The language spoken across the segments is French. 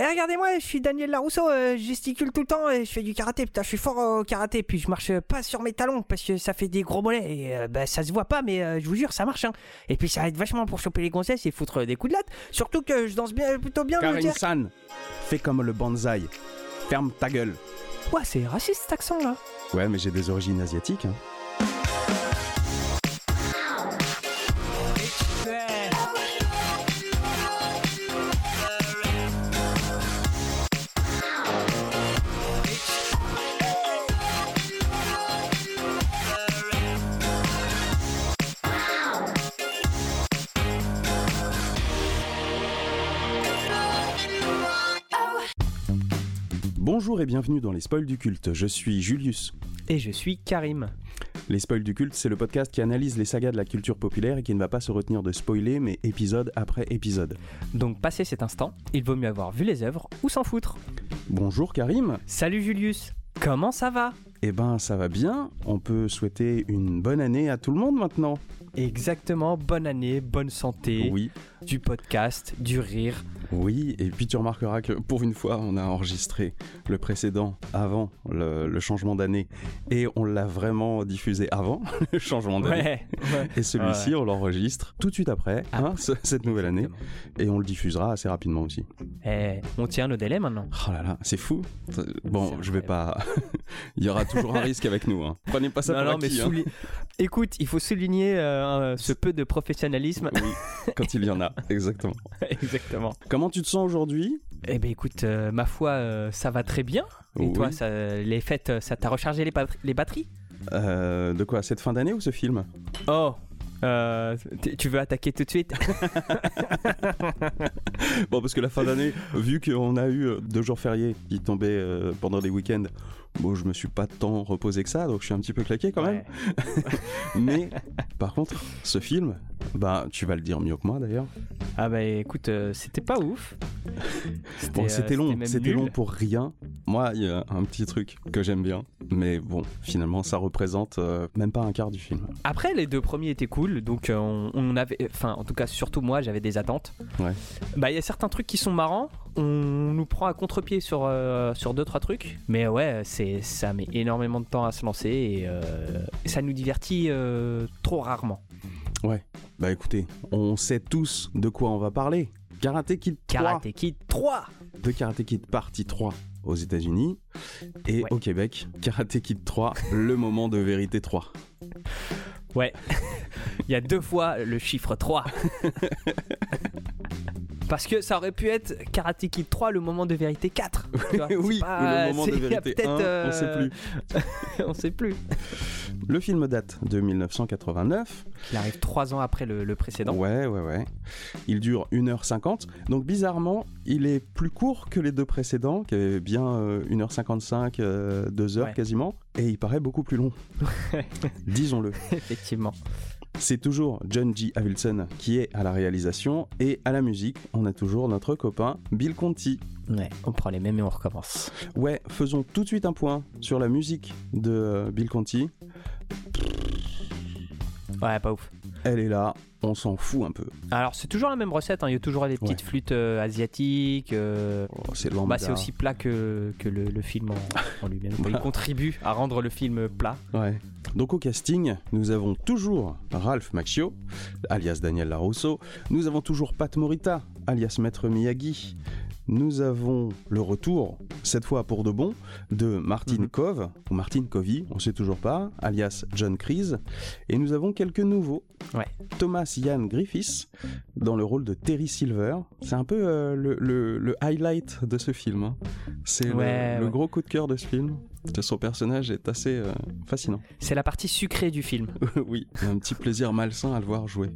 Eh, regardez-moi, je suis Daniel Larousseau, euh, je gesticule tout le temps et je fais du karaté. Putain, je suis fort au karaté. Puis je marche pas sur mes talons parce que ça fait des gros mollets. Et euh, bah, ça se voit pas, mais euh, je vous jure, ça marche. Hein. Et puis ça aide vachement pour choper les gonzesses et foutre des coups de latte. Surtout que je danse bien, plutôt bien. dire. San, fais comme le bonsaï. Ferme ta gueule. Ouais, c'est raciste cet accent là. Ouais, mais j'ai des origines asiatiques. hein. Bonjour et bienvenue dans les spoils du culte. Je suis Julius. Et je suis Karim. Les spoils du culte, c'est le podcast qui analyse les sagas de la culture populaire et qui ne va pas se retenir de spoiler, mais épisode après épisode. Donc, passé cet instant, il vaut mieux avoir vu les œuvres ou s'en foutre. Bonjour Karim. Salut Julius, comment ça va? Eh ben, ça va bien. On peut souhaiter une bonne année à tout le monde maintenant. Exactement, bonne année, bonne santé, Oui, du podcast, du rire. oui. Et puis tu remarqueras que pour une fois, on a enregistré le précédent avant le, le changement d'année et on l'a vraiment diffusé avant le changement d'année. Ouais, ouais. Et celui-ci, on l'enregistre tout de suite après, hein, Après. cette nouvelle année, et on le diffusera assez rapidement aussi. Eh, on tient nos délais maintenant. Oh là là, c'est fou. Bon, je vais pas. Il y aura toujours un risque avec nous. Hein. Prenez pas ça non, pour non, mais acquis, hein. souli- écoute, il faut souligner euh, un- ce peu de professionnalisme. Oui, quand il y en a, exactement. Exactement. Comment tu te sens aujourd'hui? Eh ben écoute, euh, ma foi, euh, ça va très bien. Et Oui. toi, ça, les fêtes, euh, ça t'a rechargé les, batteries- les batteries? De quoi? Cette fin d'année ou ce film? Oh euh, tu veux attaquer tout de suite? Bon, parce que la fin d'année, vu qu'on a eu deux jours fériés qui tombaient euh, pendant les week-ends, bon, je me suis pas tant reposé que ça, donc je suis un petit peu claqué quand même. Ouais. Mais par contre, ce film, bah, tu vas le dire mieux que moi d'ailleurs. Ah bah écoute, euh, c'était pas ouf. Bon, euh, c'était long, c'était long pour rien. Moi, il y a un petit truc que j'aime bien, mais bon, finalement, ça représente euh, même pas un quart du film. Après, les deux premiers étaient cool, donc euh, on, on avait, enfin, en tout cas, surtout moi, j'avais des attentes. Ouais. Bah, il y a certains trucs qui sont marrants. On nous prend à contre-pied sur euh, sur deux trois trucs, mais ouais, c'est ça met énormément de temps à se lancer et euh, ça nous divertit euh, trop rarement. Bah écoutez, on sait tous de quoi on va parler. Karate Kid 3, Karate Kid 3. de Karate Kid partie 3 aux États-Unis et Ouais. au Québec, Karate Kid 3, le moment de vérité 3. Ouais. Il y a deux fois le chiffre 3. Parce que ça aurait pu être Karate Kid 3, le moment de vérité 4. tu vois. oui, pas- le moment de vérité peut-être, 1, on sait euh, plus. on sait plus. Le film date de 1989. Il arrive trois ans après le, le précédent. Ouais, ouais, ouais. Il dure 1h50. Donc bizarrement, il est plus court que les deux précédents, qui avaient bien euh, 1h55, 2h Ouais. quasiment. Et il paraît beaucoup plus long. Disons-le. Effectivement. C'est toujours John G. Avildsen qui est à la réalisation et à la musique. On a toujours notre copain Bill Conti. Ouais, on prend les mêmes et on recommence. Ouais, faisons tout de suite un point sur la musique de euh, Bill Conti. Ouais, pas ouf. Elle est là, on s'en fout un peu. Alors, c'est toujours la même recette. hein. Il y a toujours les petites Ouais. flûtes euh, asiatiques. euh, Oh, c'est Bah, c'est aussi plat que, que le, le film en, en lui-même. Il contribue à rendre le film plat. Ouais. Donc au casting, nous avons toujours Ralph Macchio, alias Daniel Larousseau. Nous avons toujours Pat Morita, alias Maître Miyagi. Nous avons le retour, cette fois pour de bon, de Martin Mhm. Cove, ou Martin Covey, on sait toujours pas, alias John Kreese. Et nous avons quelques nouveaux. Ouais. Thomas Ian Griffiths, dans le rôle de Terry Silver. C'est un peu euh, le, le- le highlight de ce film. hein. C'est le- Ouais, le, ouais. gros coup de cœur de ce film. Son personnage est assez euh, fascinant. C'est la partie sucrée du film. oui, un petit plaisir malsain à le voir jouer.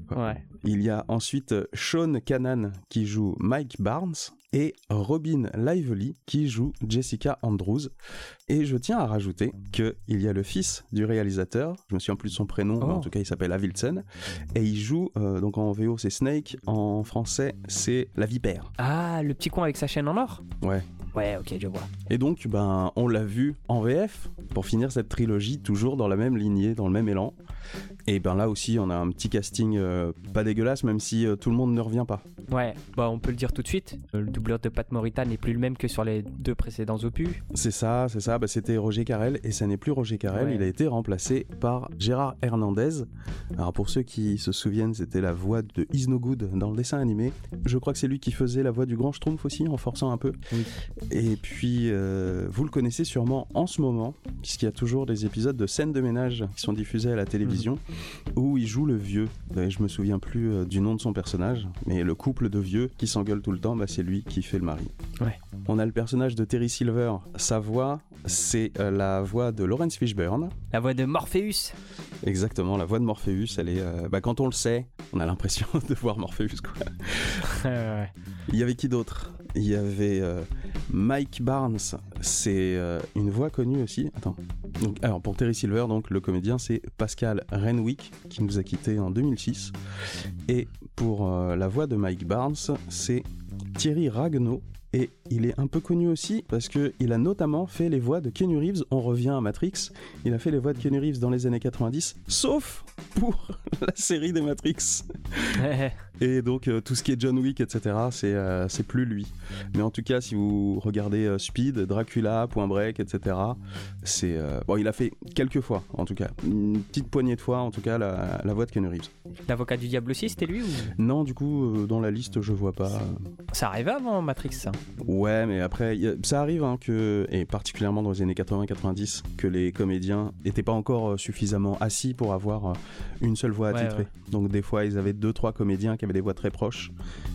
Il y a ensuite euh, Sean Canan qui joue Mike Barnes et Robin Lively qui joue Jessica Andrews. Et je tiens à rajouter qu'il y a le fils du réalisateur, je me souviens plus de son prénom, Oh. mais en tout cas il s'appelle Avildsen, et il joue, euh, donc en VO c'est Snake, en français c'est La Vipère. Ah, le petit con avec sa chaîne en or? Ouais. Ouais, ok, je vois. Et donc, ben, on l'a vu en VF pour finir cette trilogie, toujours dans la même lignée, dans le même élan. Et ben là aussi, on a un petit casting euh, pas dégueulasse, même si euh, tout le monde ne revient pas. Ouais, bah on peut le dire tout de suite. Le doubleur de Pat Morita n'est plus le même que sur les deux précédents opus. C'est ça, c'est ça. Bah, C'était Roger Carrel et ça n'est plus Roger Carrel. Ouais. Il a été remplacé par Gérard Hernandez. Alors pour ceux qui se souviennent, c'était la voix de Is No Good dans le dessin animé. Je crois que c'est lui qui faisait la voix du Grand Schtroumpf aussi, en forçant un peu. Oui. Et puis, euh, vous le connaissez sûrement en ce moment, puisqu'il y a toujours des épisodes de scènes de ménage qui sont diffusés à la télévision, où il joue le vieux. Et je me souviens plus euh, du nom de son personnage, mais le couple de vieux qui s'engueule tout le temps, bah, c'est lui qui fait le mari. Ouais. On a le personnage de Terry Silver. Sa voix, c'est euh, la voix de Lawrence Fishburne. La voix de Morpheus. Exactement, la voix de Morpheus. Elle est, euh, bah, quand on le sait, on a l'impression de voir Morpheus. Quoi. ouais. Il y avait qui d'autre? Il y avait euh, Mike Barnes, c'est euh, une voix connue aussi. Attends. Donc, alors pour Terry Silver, donc le comédien, c'est Pascal Renwick qui nous a quittés en 2006. Et pour la voix de Mike Barnes, c'est Thierry Ragno. Et il est un peu connu aussi parce que il a notamment fait les voix de Keanu Reeves. On revient à Matrix. Il a fait les voix de Keanu Reeves dans les années 90, sauf pour la série des Matrix. Et donc euh, tout ce qui est John Wick, etc., c'est euh, c'est plus lui. Mais en tout cas, si vous regardez euh, Speed, Dracula, Point Break, etc., c'est bon. Il a fait quelques fois, en tout cas, une petite poignée de fois, en tout cas, la, la voix de Keanu Reeves. L'avocat du diable aussi, c'était lui ou? Non, du coup, dans la liste, je vois pas. Ça arrivait avant Matrix, ça. Ouais, mais après, a- ça arrive hein, que, et particulièrement dans les années 80-90, que les comédiens n'étaient pas encore euh, suffisamment assis pour avoir euh, une seule voix Ouais, attitrée. ouais. Donc des fois, ils avaient deux, trois comédiens qui avaient des voix très proches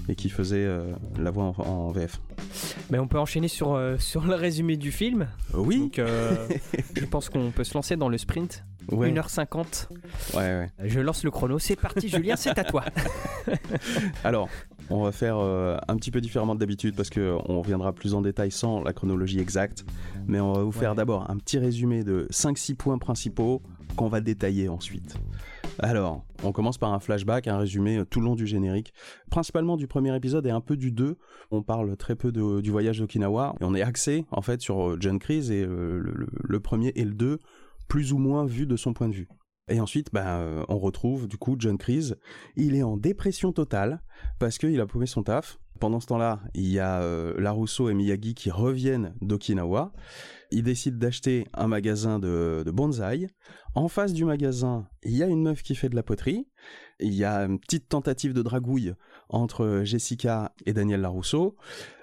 et qui faisaient euh, la voix en, en VF. Mais on peut enchaîner sur, euh, sur le résumé du film. Oui, Donc, euh, je pense qu'on peut se lancer dans le sprint. ouais, 1h50. ouais, ouais. Je lance le chrono. C'est parti, Julien, c'est à toi. Alors, on va faire euh, un petit peu différemment de d'habitude parce que on reviendra plus en détail sans la chronologie exacte. Mais on va vous faire Ouais. d'abord un petit résumé de 5-6 points principaux qu'on va détailler ensuite. Alors, on commence par un flashback, un résumé tout le long du générique, principalement du premier épisode et un peu du 2. On parle très peu de- du voyage d'Okinawa et on est axé en fait sur euh, John Kreese et euh, le, le- le premier et le 2, plus ou moins vu de son point de vue. Et ensuite, bah, euh, on retrouve du coup John Kreese. Il est en dépression totale parce qu'il a paumé son taf. Pendant ce temps-là, il y a euh, Larusso et Miyagi qui reviennent d'Okinawa. Ils décident d'acheter un magasin de, de bonsaï. En face du magasin, il y a une meuf qui fait de la poterie. Il y a une petite tentative de dragouille entre Jessica et Daniel Larusso.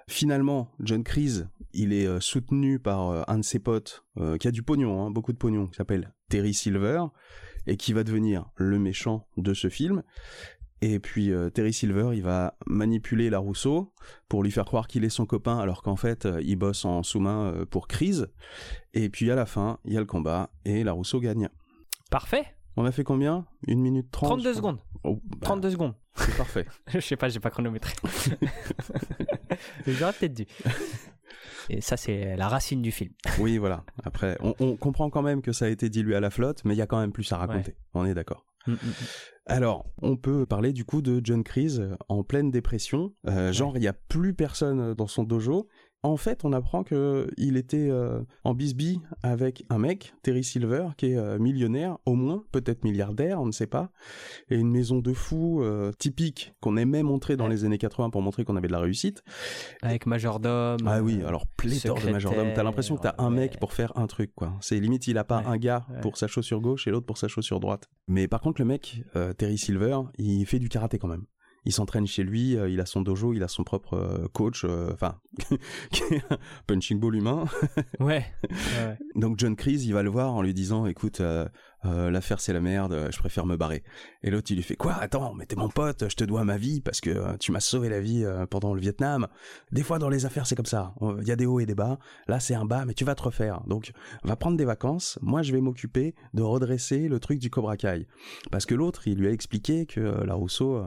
Finalement, John Kreese, il est euh, soutenu par euh, un de ses potes qui a du pognon, hein, beaucoup de pognon, qui s'appelle Terry Silver, et qui va devenir le méchant de ce film. Et puis euh, Terry Silver, il va manipuler la Rousseau pour lui faire croire qu'il est son copain, alors qu'en fait, euh, il bosse en sous-main euh, pour Crise. Et puis à la fin, il y a le combat et la Rousseau gagne. Parfait. On a fait combien? Une minute trente 32 je crois. secondes. Oh, bah, 32 secondes. C'est parfait. Je sais pas, j'ai pas chronométré. J'aurais peut-être dû. Et ça, c'est la racine du film. Oui, voilà. Après, on, on comprend quand même que ça a été dilué à la flotte, mais il y a quand même plus à raconter. On est d'accord. Mm, mm, Alors, on peut parler du coup de John Kreese en pleine dépression. Euh, genre, il n'y a plus personne dans son dojo. En fait, on apprend que il était euh, en bisbille avec un mec, Terry Silver, qui est euh, millionnaire, au moins, peut-être milliardaire, on ne sait pas, et une maison de fous euh, typique qu'on aimait montrer dans Ouais. les années 80 pour montrer qu'on avait de la réussite. Avec majordome. Ah oui, alors pléthore de majordome. T'as l'impression que t'as un mec ouais. pour faire un truc, quoi. C'est limite, il a pas Ouais, un gars pour sa chaussure gauche et l'autre pour sa chaussure droite. Mais par contre, le mec, Terry Silver, il fait du karaté quand même. Il s'entraîne chez lui, euh, il a son dojo, il a son propre euh, coach, euh, enfin, qui est un punching ball humain. Ouais. ouais, ouais. Donc John Kreese, il va le voir en lui disant, écoute, euh, euh, l'affaire c'est la merde, euh, je préfère me barrer. Et l'autre, il lui fait, quoi Attends, mais t'es mon pote, je te dois ma vie parce que euh, tu m'as sauvé la vie pendant le Vietnam. Des fois, dans les affaires, c'est comme ça. Il y a des hauts et des bas. Là, c'est un bas, mais tu vas te refaire. Donc, va prendre des vacances. Moi, je vais m'occuper de redresser le truc du Cobra Kai. Parce que l'autre, il lui a expliqué que la Rousseau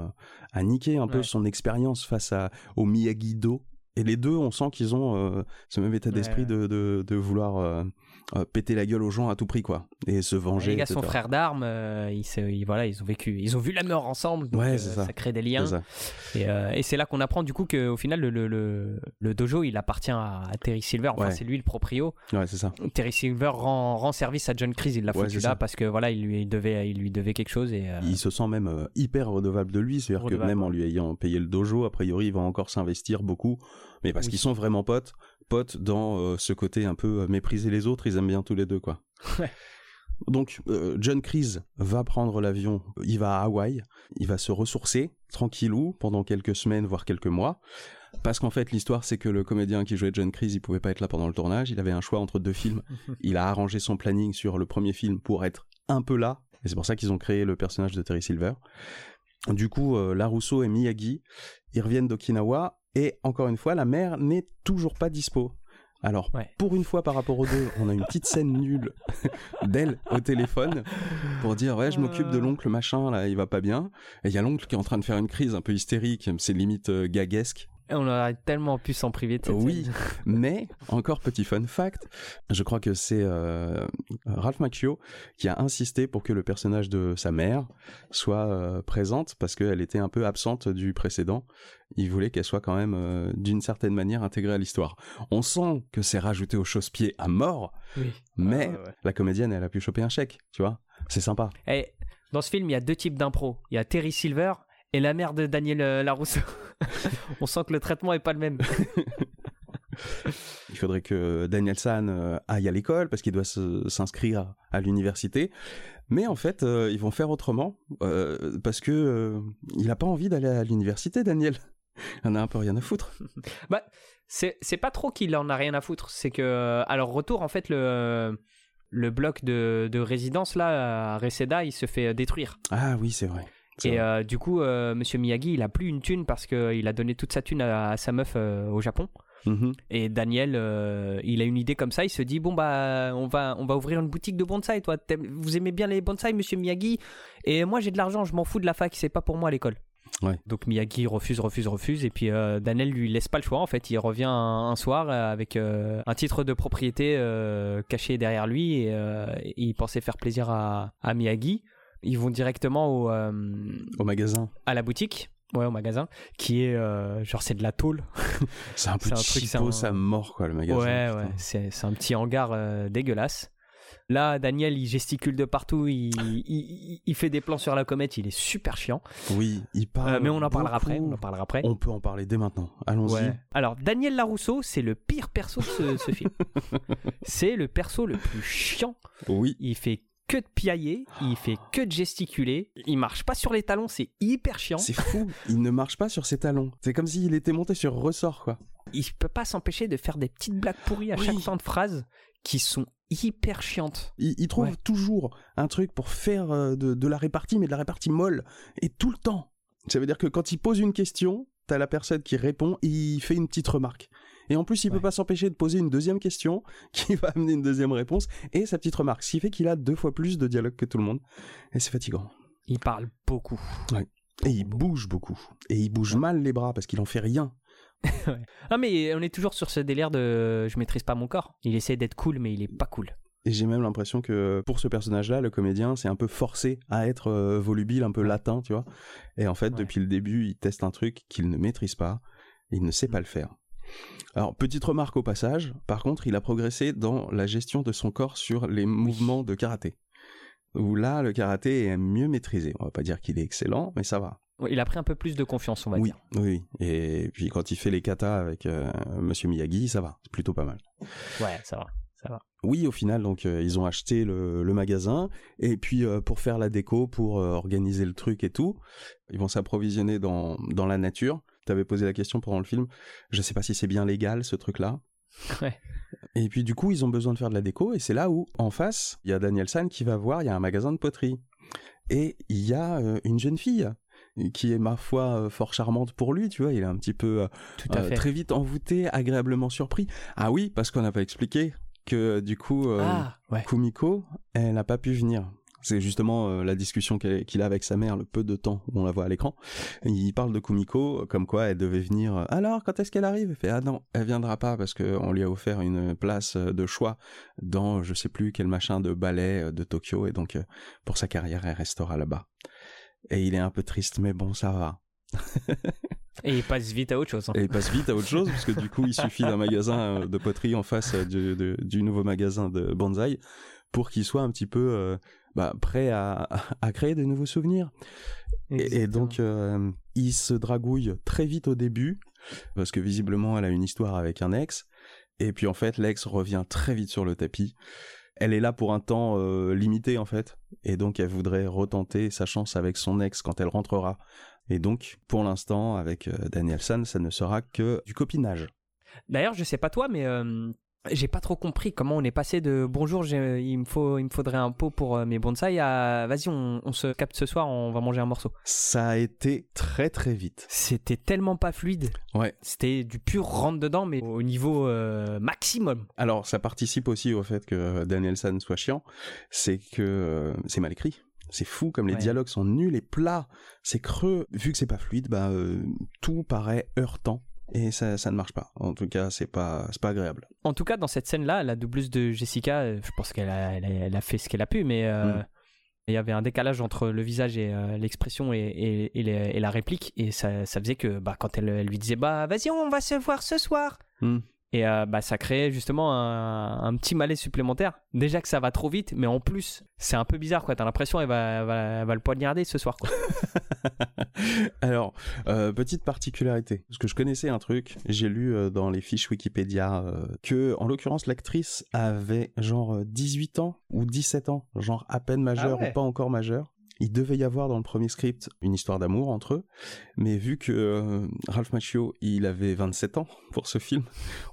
a niqué un peu son expérience face à, au Miyagi-Do. Et les deux, on sent qu'ils ont euh, ce même état d'esprit Ouais. de, de, de vouloir euh, euh, péter la gueule aux gens à tout prix, quoi. Et se venger. les gars sont etc. frères d'armes, euh, ils, voilà, ils ont vécu, ils ont vu la mort ensemble, donc, Ouais, euh, ça. crée des liens. Et, et c'est là qu'on apprend du coup qu'au final le, le, le, le dojo il appartient à, à Terry Silver, enfin Ouais. c'est lui le proprio. Ouais, c'est ça. Terry Silver rend, rend service à John Kreese, il l'a foutu là ça. parce que voilà il lui devait, il lui devait quelque chose et Il se sent même hyper redevable de lui, c'est-à-dire que même en lui ayant payé le dojo, a priori, il va encore s'investir beaucoup, mais parce Oui. qu'ils sont vraiment potes, potes dans euh, ce côté un peu euh, mépriser les autres, ils aiment bien tous les deux, quoi. Ouais. Donc, euh, John Kreese va prendre l'avion, il va à Hawaï, il va se ressourcer, tranquillou, pendant quelques semaines, voire quelques mois, parce qu'en fait, l'histoire, c'est que le comédien qui jouait John Kreese, il pouvait pas être là pendant le tournage, il avait un choix entre deux films, il a arrangé son planning sur le premier film pour être un peu là, et c'est pour ça qu'ils ont créé le personnage de Terry Silver. Du coup, euh, Larousseau et Miyagi, ils reviennent d'Okinawa, et encore une fois, la mère n'est toujours pas dispo. Alors, Ouais. pour une fois par rapport aux deux, on a une petite scène nulle d'elle au téléphone pour dire ouais je m'occupe de Euh. l'oncle machin là il va pas bien et il y a l'oncle qui est en train de faire une crise un peu hystérique c'est limite euh, gaguesque on aurait tellement pu s'en priver de cette Oui. scène. mais encore petit fun fact je crois que c'est euh, Ralph Macchio qui a insisté pour que le personnage de sa mère soit euh, présente parce qu'elle était un peu absente du précédent il voulait qu'elle soit quand même euh, d'une certaine manière intégrée à l'histoire on sent que c'est rajouté au chausse-pied à mort Oui. mais Ah, ouais, la comédienne elle a pu choper un chèque tu vois c'est sympa Et dans ce film il y a deux types d'impro, il y a Terry Silver et la mère de Daniel euh, Larousseau. on sent que le traitement est pas le même. Il faudrait que Daniel San euh, aille à l'école parce qu'il doit s'inscrire à l'université. Mais en fait, euh, ils vont faire autrement euh, parce que euh, il a pas envie d'aller à l'université, Daniel. Il en a un peu rien à foutre. C'est c'est pas trop qu'il en a rien à foutre, c'est que leur retour en fait le le bloc de, de résidence là à Reseda il se fait détruire. Ah oui, c'est vrai. Et euh, du coup, euh, Monsieur Miyagi, il a plus une thune parce qu'il a donné toute sa thune à, à sa meuf euh, au Japon. Mhm. Et Daniel, euh, il a une idée comme ça. Il se dit bon bah, on va, on va ouvrir une boutique de bonsaï. Toi, vous aimez bien les bonsaï, Monsieur Miyagi? Et moi, j'ai de l'argent. Je m'en fous de la fac. C'est pas pour moi l'école. Ouais. Donc Miyagi refuse, refuse, refuse. Et puis euh, Daniel lui laisse pas le choix. En fait, il revient un, un soir avec euh, un titre de propriété euh, caché derrière lui et, et il pensait faire plaisir à, à Miyagi. Ils vont directement au, euh, Au magasin, à la boutique, ouais, au magasin, qui est euh, genre c'est de la tôle. c'est un peu un truc, cheapo, un- ça mort quoi le magasin. ouais, putain. ouais, c'est un petit hangar euh, dégueulasse. Là, Daniel, il gesticule de partout, il, il, fait des plans sur la comète, il est super chiant. Oui, il parle. Euh, mais on en parlera après. On en parlera après. On peut en parler dès maintenant. Allons-y. Ouais. Alors, Daniel Larousseau, c'est le pire perso de ce, ce film. c'est le perso le plus chiant. Oui. Il fait que de piailler, il fait que de gesticuler, il marche pas sur les talons, c'est hyper chiant. C'est fou. il ne marche pas sur ses talons. C'est comme s'il était monté sur ressort quoi. il peut pas s'empêcher de faire des petites blagues pourries à Oui. chaque fin de phrase qui sont hyper chiantes. Il, il trouve Ouais. toujours un truc pour faire euh, de, de la répartie, mais de la répartie molle. Et tout le temps. Ça veut dire que quand il pose une question, t'as la personne qui répond et il fait une petite remarque. Et en plus, il Ouais. peut pas s'empêcher de poser une deuxième question qui va amener une deuxième réponse et sa petite remarque. Ce qui fait qu'il a deux fois plus de dialogue que tout le monde. Et c'est fatigant. Il parle beaucoup. Et il bouge beaucoup. Et il bouge mal les bras parce qu'il en fait rien. Ah mais on est toujours sur ce délire de je maîtrise pas mon corps. Il essaie d'être cool mais il est pas cool. Et j'ai même l'impression que pour ce personnage-là, le comédien, c'est un peu forcé à être euh, volubile, un peu latin, tu vois. Et en fait, Ouais. depuis le début, il teste un truc qu'il ne maîtrise pas. Et il ne sait pas le faire. Alors, petite remarque au passage, par contre, il a progressé dans la gestion de son corps sur les mouvements de karaté. Où là, le karaté est mieux maîtrisé. On va pas dire qu'il est excellent, mais ça va. Il a pris un peu plus de confiance on va oui, dire. oui. Et puis quand il fait les katas avec euh, Monsieur Miyagi, ça va. C'est plutôt pas mal. Ouais ça va. Ça va. Oui, au final, donc euh, ils ont acheté le, le magasin et puis euh, pour faire la déco, pour euh, organiser le truc et tout, ils vont s'approvisionner dans, dans la nature. T'avais posé la question pendant le film. Je sais pas si c'est bien légal ce truc-là. Ouais. Et puis du coup, ils ont besoin de faire de la déco et c'est là où, en face, il y a Daniel San qui va voir, il y a un magasin de poterie et il y a euh, une jeune fille qui est ma foi euh, fort charmante pour lui, tu vois, il est un petit peu euh, Tout à euh, fait. très vite envoûté, agréablement surpris. Ah oui, parce qu'on n'a pas expliqué que du coup, euh, Ah ouais. Kumiko, elle n'a pas pu venir. C'est justement euh, la discussion qu'il a avec sa mère, le peu de temps où on la voit à l'écran. Il parle de Kumiko, comme quoi elle devait venir. euh, Alors, quand est-ce qu'elle arrive? Elle fait Ah non, elle viendra pas parce qu'on lui a offert une place euh, de choix dans je sais plus quel machin de ballet de Tokyo et donc pour sa carrière, elle restera là-bas. Et il est un peu triste, mais bon, ça va. Et il passe vite à autre chose. hein. Et il passe vite à autre chose, parce que du coup, il suffit d'un magasin de poterie en face du, de- du nouveau magasin de bonsaï pour qu'il soit un petit peu euh, bah, prêt à, à créer de nouveaux souvenirs. Et, donc, euh, il se dragouille très vite au début, parce que visiblement, elle a une histoire avec un ex. Et puis, en fait, l'ex revient très vite sur le tapis. Elle est là pour un temps euh, limité, en fait. Et donc, elle voudrait retenter sa chance avec son ex quand elle rentrera. Et donc, pour l'instant, avec euh, Daniel San, ça ne sera que du copinage. D'ailleurs, je sais pas toi, mais euh, j'ai pas trop compris comment on est passé de bonjour, il me faut, il me faudrait un pot pour euh, mes bonsaïs à vas-y, on, on se capte ce soir, on va manger un morceau. Ça a été très très vite. C'était tellement pas fluide. Ouais. C'était du pur rentre dedans, mais au niveau euh, maximum. Alors, ça participe aussi au fait que Daniel San soit chiant, c'est que euh, c'est mal écrit. C'est fou comme les Ouais. dialogues sont nuls et plats, c'est creux. Vu que c'est pas fluide, bah euh, tout paraît heurtant et ça, ça ne marche pas. En tout cas, c'est pas c'est pas agréable. En tout cas, dans cette scène-là, la doubleuse de Jessica, euh, je pense qu'elle a, elle a, elle a fait ce qu'elle a pu, mais euh, Mm. il y avait un décalage entre le visage et euh, l'expression et, et, et les- et la réplique, et ça, ça faisait que bah, quand elle, elle lui disait bah vas-y, on va se voir ce soir. Mm. Et euh, bah, ça créait justement un, un petit malaise supplémentaire. Déjà que ça va trop vite, mais en plus, c'est un peu bizarre quoi. T'as l'impression qu'elle va, elle va, elle va le poignarder ce soir. Quoi. Alors, euh, petite particularité, parce que je connaissais un truc, j'ai lu euh, dans les fiches Wikipédia que, en l'occurrence, l'actrice avait genre euh, 18 ans ou 17 ans, genre à peine majeure Ah ouais. ou pas encore majeure. Il devait y avoir dans le premier script une histoire d'amour entre eux, mais vu que euh, Ralph Macchio, il avait 27 ans pour ce film,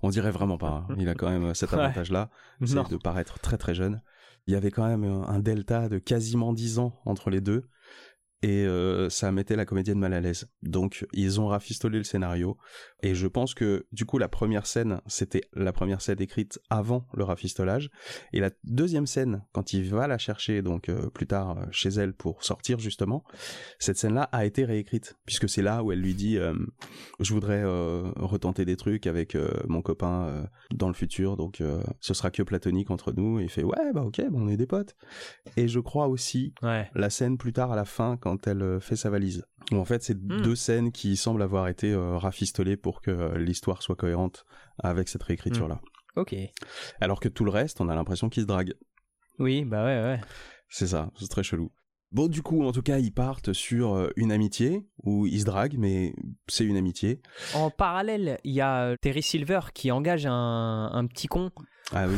on dirait vraiment pas. hein. Il a quand même cet Ouais. avantage-là, c'est de paraître très très jeune. Il y avait quand même un un delta de quasiment 10 ans entre les deux et euh, ça mettait la comédienne mal à l'aise. Donc ils ont rafistolé le scénario et je pense que du coup la première scène c'était la première scène écrite avant le rafistolage. Et la deuxième scène quand il va la chercher donc euh, plus tard euh, chez elle pour sortir justement cette scène là a été réécrite. Puisque c'est là où elle lui dit euh, je voudrais retenter des trucs avec mon copain dans le futur. Donc ce sera que platonique entre nous et il fait ouais bah ok bon, on est des potes et je crois aussi Ouais. la scène plus tard à la fin quand elle fait sa valise. Où en fait c'est Hmm. deux scènes qui semblent avoir été euh, rafistolées pour que euh, l'histoire soit cohérente avec cette réécriture là. Ok. Alors que tout le reste, on a l'impression qu'ils se draguent. Oui, bah ouais, ouais. C'est ça, c'est très chelou. Bon, du coup, en tout cas, ils partent sur euh, une amitié où ils se draguent, mais c'est une amitié. En parallèle, il y a Terry Silver qui engage un, un petit con. Ah oui,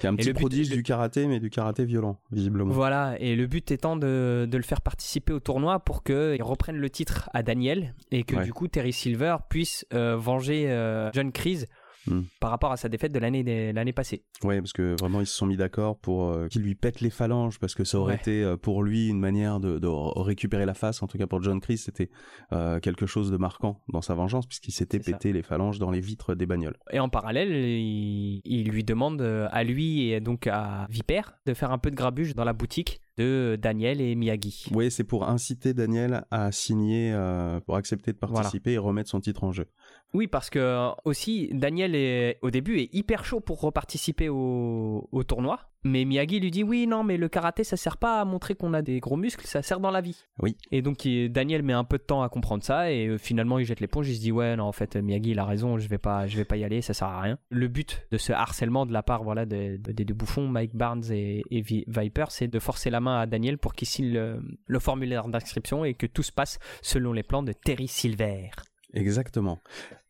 qui est un Et petit but- prodige le- du karaté, mais du karaté violent, visiblement. Voilà, et le but étant de, de le faire participer au tournoi pour qu'il reprenne le titre à Daniel et que Ouais. du coup Terry Silver puisse euh, venger euh, John Kreese Hmm. par rapport à sa défaite de l'année l'année passée. Ouais, parce que vraiment ils se sont mis d'accord pour euh, qu'il lui pète les phalanges, parce que ça aurait Ouais. été euh, pour lui une manière de, récupérer la face. En tout cas pour John Chris, c'était euh, quelque chose de marquant dans sa vengeance, puisqu'il s'était ça. pété les phalanges dans les vitres des bagnoles. Et en parallèle, il, il lui demande à lui et donc à Viper de faire un peu de grabuge dans la boutique de Daniel et Miyagi. Oui, c'est pour inciter Daniel à signer, euh, pour accepter de Voilà. participer et remettre son titre en jeu. Oui, parce que euh, aussi Daniel est au début est hyper chaud pour reparticiper au, au tournoi, mais Miyagi lui dit oui non mais le karaté ça sert pas à montrer qu'on a des gros muscles, ça sert dans la vie. Oui. Et donc il- Daniel met un peu de temps à comprendre ça et euh, finalement il jette l'éponge, il se dit ouais non en fait Miyagi il a raison, je vais pas je vais pas y aller, ça sert à rien. Le but de ce harcèlement de la part voilà de- de- des deux bouffons Mike Barnes et, et Vi- Viper, c'est de forcer la main à Daniel pour qu'il signe le, le formulaire d'inscription et que tout se passe selon les plans de Terry Silver. Exactement.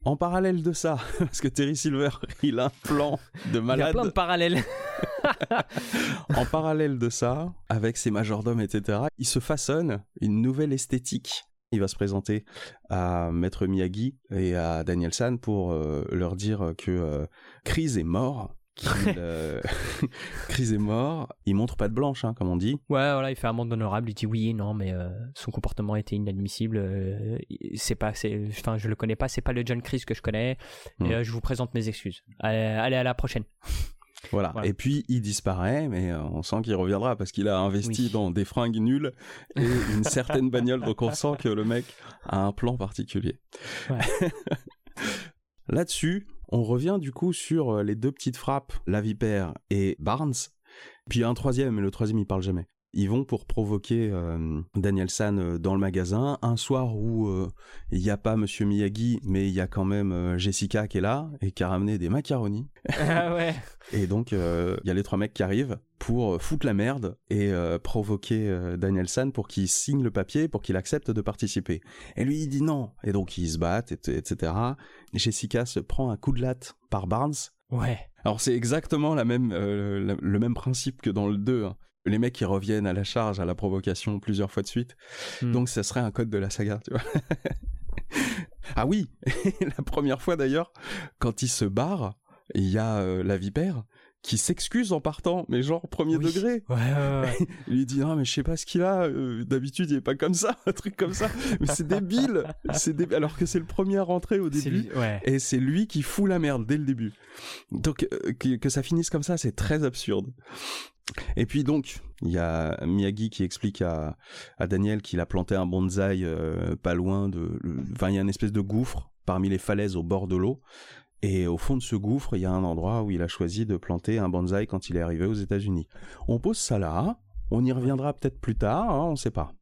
En parallèle de ça, parce que Terry Silver, il a un plan de Il y a malade. plein de parallèles. En parallèle de ça, avec ses majordomes, etc., il se façonne une nouvelle esthétique. Il va se présenter à Maître Miyagi et à Daniel San pour euh, leur dire que euh, Chris est mort. Euh, Chris est mort. Il montre pas de blanche, hein, comme on dit. Ouais, voilà, il fait un monde honorable. Il dit oui, non, mais euh, son comportement était inadmissible. euh, c'est pas, c'est, enfin, je le connais pas. C'est pas le John Chris que je connais. Mm. Et euh, je vous présente mes excuses. Allez, à la prochaine. Voilà. Voilà. Et puis il disparaît, mais on sent qu'il reviendra parce qu'il a investi Oui. dans des fringues nulles et une certaine bagnole. Donc on sent que le mec a un plan particulier. Ouais. Là-dessus, on revient du coup sur euh, les deux petites frappes, la vipère et Barnes. Puis il y a un troisième, mais le troisième il parle jamais. Ils vont pour provoquer euh, Daniel San euh, dans le magasin un soir où euh, il n'y a pas Monsieur Miyagi, mais il y a quand même euh, Jessica qui est là et qui a ramené des macaronis. Ah ouais. Et donc, euh, il y a les trois mecs qui arrivent pour euh, foutre la merde et euh, provoquer euh, Daniel San pour qu'il signe le papier, pour qu'il accepte de participer. Et lui, il dit non. Et donc, ils se battent, et- etc. Jessica se prend un coup de latte par Barnes. Ouais. Alors, c'est exactement la même, euh, la- le même principe que dans le 2. hein. Les mecs qui reviennent à la charge, à la provocation plusieurs fois de suite. Hmm. Donc, ça serait un code de la saga, tu vois. ah oui, la première fois d'ailleurs, quand il se barre, il y a euh, la vipère qui s'excuse en partant, mais genre premier Oui. degré. Ouais, ouais, ouais. Il lui dit non mais je sais pas ce qu'il a, euh, d'habitude il est pas comme ça, un truc comme ça. Mais c'est débile, c'est alors que c'est le premier à rentrer au début. Et c'est lui qui fout la merde dès le début. Donc euh, que, que ça finisse comme ça, c'est très absurde. Et puis donc, il y a Miyagi qui explique à, à Daniel qu'il a planté un bonsaï euh, pas loin de... Enfin, il y a une espèce de gouffre parmi les falaises au bord de l'eau. Et au fond de ce gouffre, il y a un endroit où il a choisi de planter un bonsaï quand il est arrivé aux États-Unis. On pose ça là, on y reviendra peut-être plus tard, hein, on sait pas.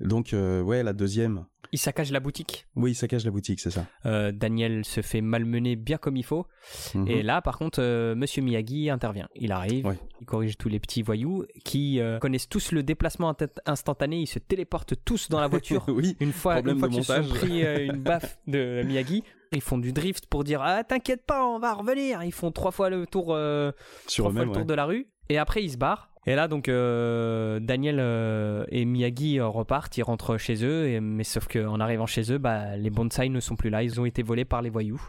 Donc, euh, ouais, la deuxième. Il saccage la boutique. Oui, ça cache la boutique, c'est ça. Euh, Daniel se fait malmener bien comme il faut. Mhm. Et là, par contre, euh, Monsieur Miyagi intervient. Il arrive, il corrige tous les petits voyous qui euh, connaissent tous le déplacement insta- instantané. Ils se téléportent tous dans la voiture. oui, Une fois, une qu'ils se sont pris euh, une baffe de Miyagi, ils font du drift pour dire Ah, t'inquiète pas, on va revenir. Ils font trois fois le tour, euh, sur trois fois le tour ouais. de la rue. Et après, ils se barrent. Et là, donc, euh, Daniel euh, et Miyagi euh, repartent, ils rentrent chez eux. Et, mais sauf qu'en arrivant chez eux, bah, les bonsaïs ne sont plus là. Ils ont été volés par les voyous.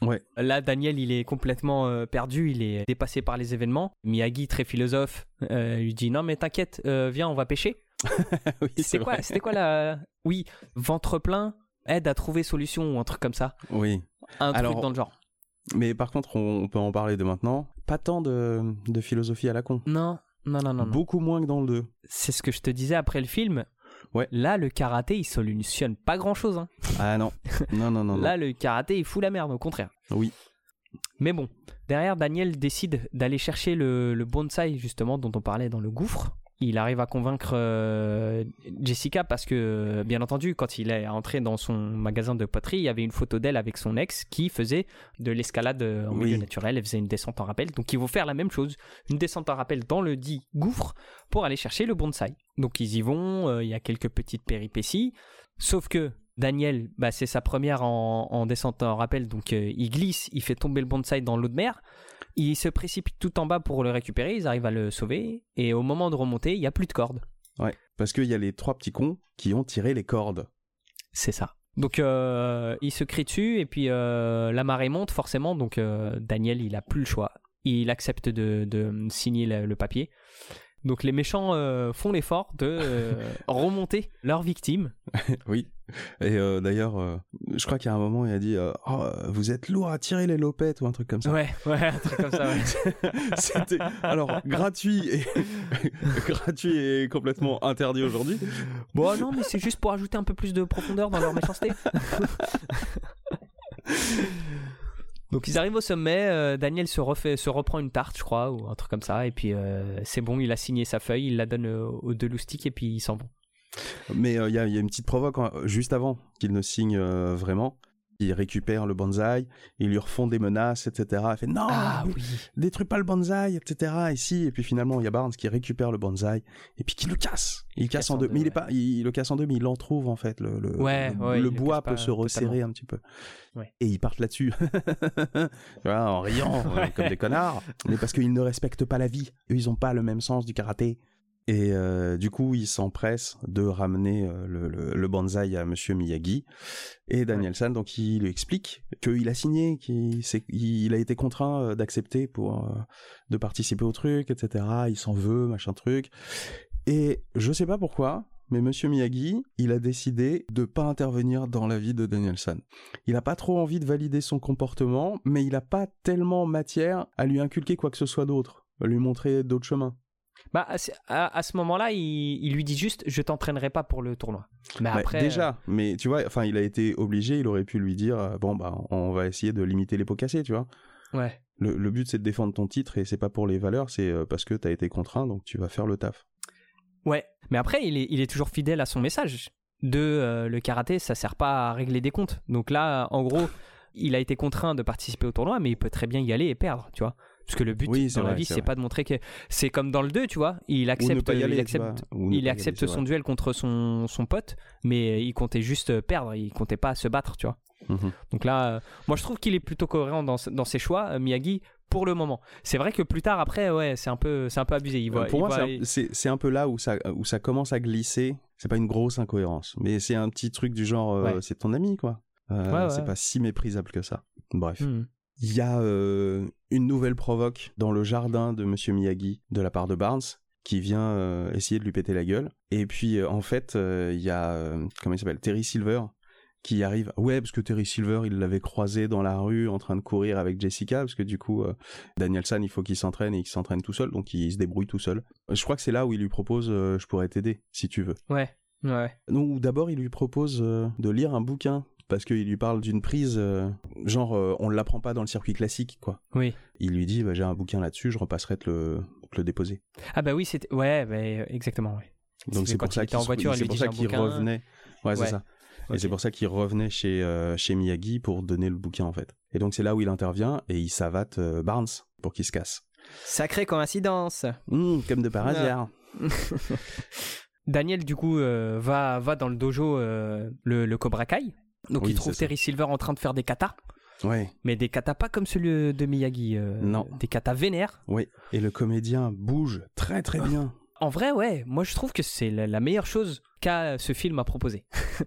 Ouais. Là, Daniel, il est complètement euh, perdu, il est dépassé par les événements. Miyagi, très philosophe, lui dit non mais t'inquiète, viens, on va pêcher. Oui, c'est C'était quoi, la Oui, ventre plein aide à trouver solution ou un truc comme ça, Oui. un Alors, truc dans le genre. Mais par contre, on, on peut en parler de maintenant. Pas tant de, de philosophie à la con. Non, non, non, non. non. Beaucoup moins que dans le 2. C'est ce que je te disais après le film. Ouais. Là, le karaté, il solutionne pas grand chose. Hein. Ah non. Non, non, non. non. Là, le karaté, il fout la merde, au contraire. Oui. Mais bon, derrière, Daniel décide d'aller chercher le, le bonsaï, justement, dont on parlait dans le gouffre. Il arrive à convaincre euh, Jessica parce que, bien entendu, quand il est entré dans son magasin de poterie, il y avait une photo d'elle avec son ex qui faisait de l'escalade en milieu Oui. naturel. Elle faisait une descente en rappel. Donc, ils vont faire la même chose, une descente en rappel dans le dit gouffre pour aller chercher le bonsaï. Donc, ils y vont. euh, Il y a quelques petites péripéties. Sauf que Daniel, bah, c'est sa première en, en descente en rappel, donc euh, il glisse, il fait tomber le bonsaï dans l'eau de mer. Il se précipite tout en bas pour le récupérer, ils arrivent à le sauver, et au moment de remonter, il n'y a plus de corde. Ouais. Parce qu'il y a les trois petits cons qui ont tiré les cordes. C'est ça. Donc euh, il se crie dessus, et puis euh, la marée monte forcément, donc euh, Daniel, il a plus le choix. Il accepte de, de signer le, le papier. Donc les méchants euh, font l'effort de remonter leur victime. oui. Et euh, d'ailleurs, euh, je crois qu'il y a un moment, il a dit euh, Oh, Vous êtes lourd à tirer les lopettes ou un truc comme ça. Ouais, ouais, un truc comme ça, ouais. C'était alors gratuit et gratuit et complètement interdit aujourd'hui. Bon, non, mais c'est juste pour ajouter un peu plus de profondeur dans leur méchanceté. Donc ils arrivent au sommet, euh, Daniel se, refait, se reprend une tarte, je crois, ou un truc comme ça, et puis euh, c'est bon, il a signé sa feuille, il la donne aux deux loustiques, et puis ils s'en vont. Mais euh, il y, a, il y a une petite provoque hein, juste avant qu'il ne signe euh, vraiment. Il récupère le bonsaï, ils lui refont des menaces, etc. Il fait non, Ah oui détruis pas le bonsaï, etc. Ici, et puis finalement, il y a Barnes qui récupère le bonsaï et puis qui le casse. Il le casse en deux. Mais il est pas, il, il le casse en deux, mais il en trouve en fait. Le, le, Ouais, le, ouais, bois peut se resserrer totalement. un petit peu. Ouais. Et ils partent là-dessus, en riant euh, comme des connards. Mais parce qu'ils ne respectent pas la vie. Eux, ils ont pas le même sens du karaté. Et euh, du coup, ils s'empressent de ramener euh, le, le, le bonsaï à Monsieur Miyagi. Et Danielson, donc, il lui explique qu'il a signé, qu'il il a été contraint euh, d'accepter pour euh, de participer au truc, etc. Il s'en veut, machin truc. Et je sais pas pourquoi, mais Monsieur Miyagi, il a décidé de pas intervenir dans la vie de Danielson. Il a pas trop envie de valider son comportement, mais il a pas tellement matière à lui inculquer quoi que ce soit d'autre, à lui montrer d'autres chemins. Bah, à, ce- à- ce moment-là, il, il lui dit juste Je t'entraînerai pas pour le tournoi. Mais Ouais, après. déjà, mais tu vois, enfin, il a été obligé, il aurait pu lui dire, euh, bon bah, on va essayer de limiter les pots cassés, tu vois. euh, Ouais. Le, le but c'est de défendre ton titre et c'est pas pour les valeurs, c'est euh, parce que t'as été contraint, donc tu vas faire le taf. Ouais. Mais après, il est, il est toujours fidèle à son message. De euh, le karaté, ça sert pas à régler des comptes. Donc là, en gros, il a été contraint de participer au tournoi, mais il peut très bien y aller et perdre, tu vois. Parce que le but Oui, dans la vie, c'est pas de montrer que. C'est comme dans le 2, tu vois. Il accepte, aller, il accepte, il aller, son duel contre son, son pote, mais il comptait juste perdre. Il comptait pas se battre, tu vois. Mhm. Donc là, euh, moi je trouve qu'il est plutôt cohérent dans, dans ses choix, euh, Miyagi, pour le moment. C'est vrai que plus tard, après, ouais, c'est un peu, c'est un peu abusé. Il voit, pour il moi, c'est un- peu là où ça, où ça commence à glisser. C'est pas une grosse incohérence, mais c'est un petit truc du genre, euh, Ouais. c'est ton ami, quoi. Euh, Ouais, ouais. C'est pas si méprisable que ça. Bref. Hmm. Il y a euh, une nouvelle provoque dans le jardin de Monsieur Miyagi de la part de Barnes qui vient euh, essayer de lui péter la gueule. Et puis euh, en fait, il y a comment il s'appelle Terry Silver qui arrive. Ouais, parce que Terry Silver, il l'avait croisé dans la rue en train de courir avec Jessica parce que du coup euh, Danielson, il faut qu'il s'entraîne et qu'il s'entraîne tout seul, donc il se débrouille tout seul. Je crois que c'est là où il lui propose euh, je pourrais t'aider si tu veux. Ouais, ouais. Ou d'abord il lui propose euh, de lire un bouquin parce qu'il lui parle d'une prise euh, genre euh, on l'apprend pas dans le circuit classique quoi. Oui. Il lui dit bah, j'ai un bouquin là-dessus, je repasserai te le, te le déposer. Ah bah oui, c'était, ouais, bah, exactement. Ouais. Donc c'est pour ça qu'il en voiture, c'est pour ça qu'il revenait. Ouais, c'est ça. Et c'est pour ça qu'il revenait chez euh, chez Miyagi pour donner le bouquin en fait. Et donc c'est là où il intervient et il savate euh, Barnes pour qu'il se casse. Sacrée coïncidence. Hum, comme de par hasard. Daniel, du coup, euh, va, va dans le dojo, le, le Cobra Kai. Donc Oui, il trouve. Terry Silver en train de faire des katas. Mais des katas pas comme celui de Miyagi. euh, Non. Des katas vénères. Oui. Et le comédien bouge très très bien. En vrai, ouais, moi je trouve que c'est la, la meilleure chose qu'a ce film à proposer.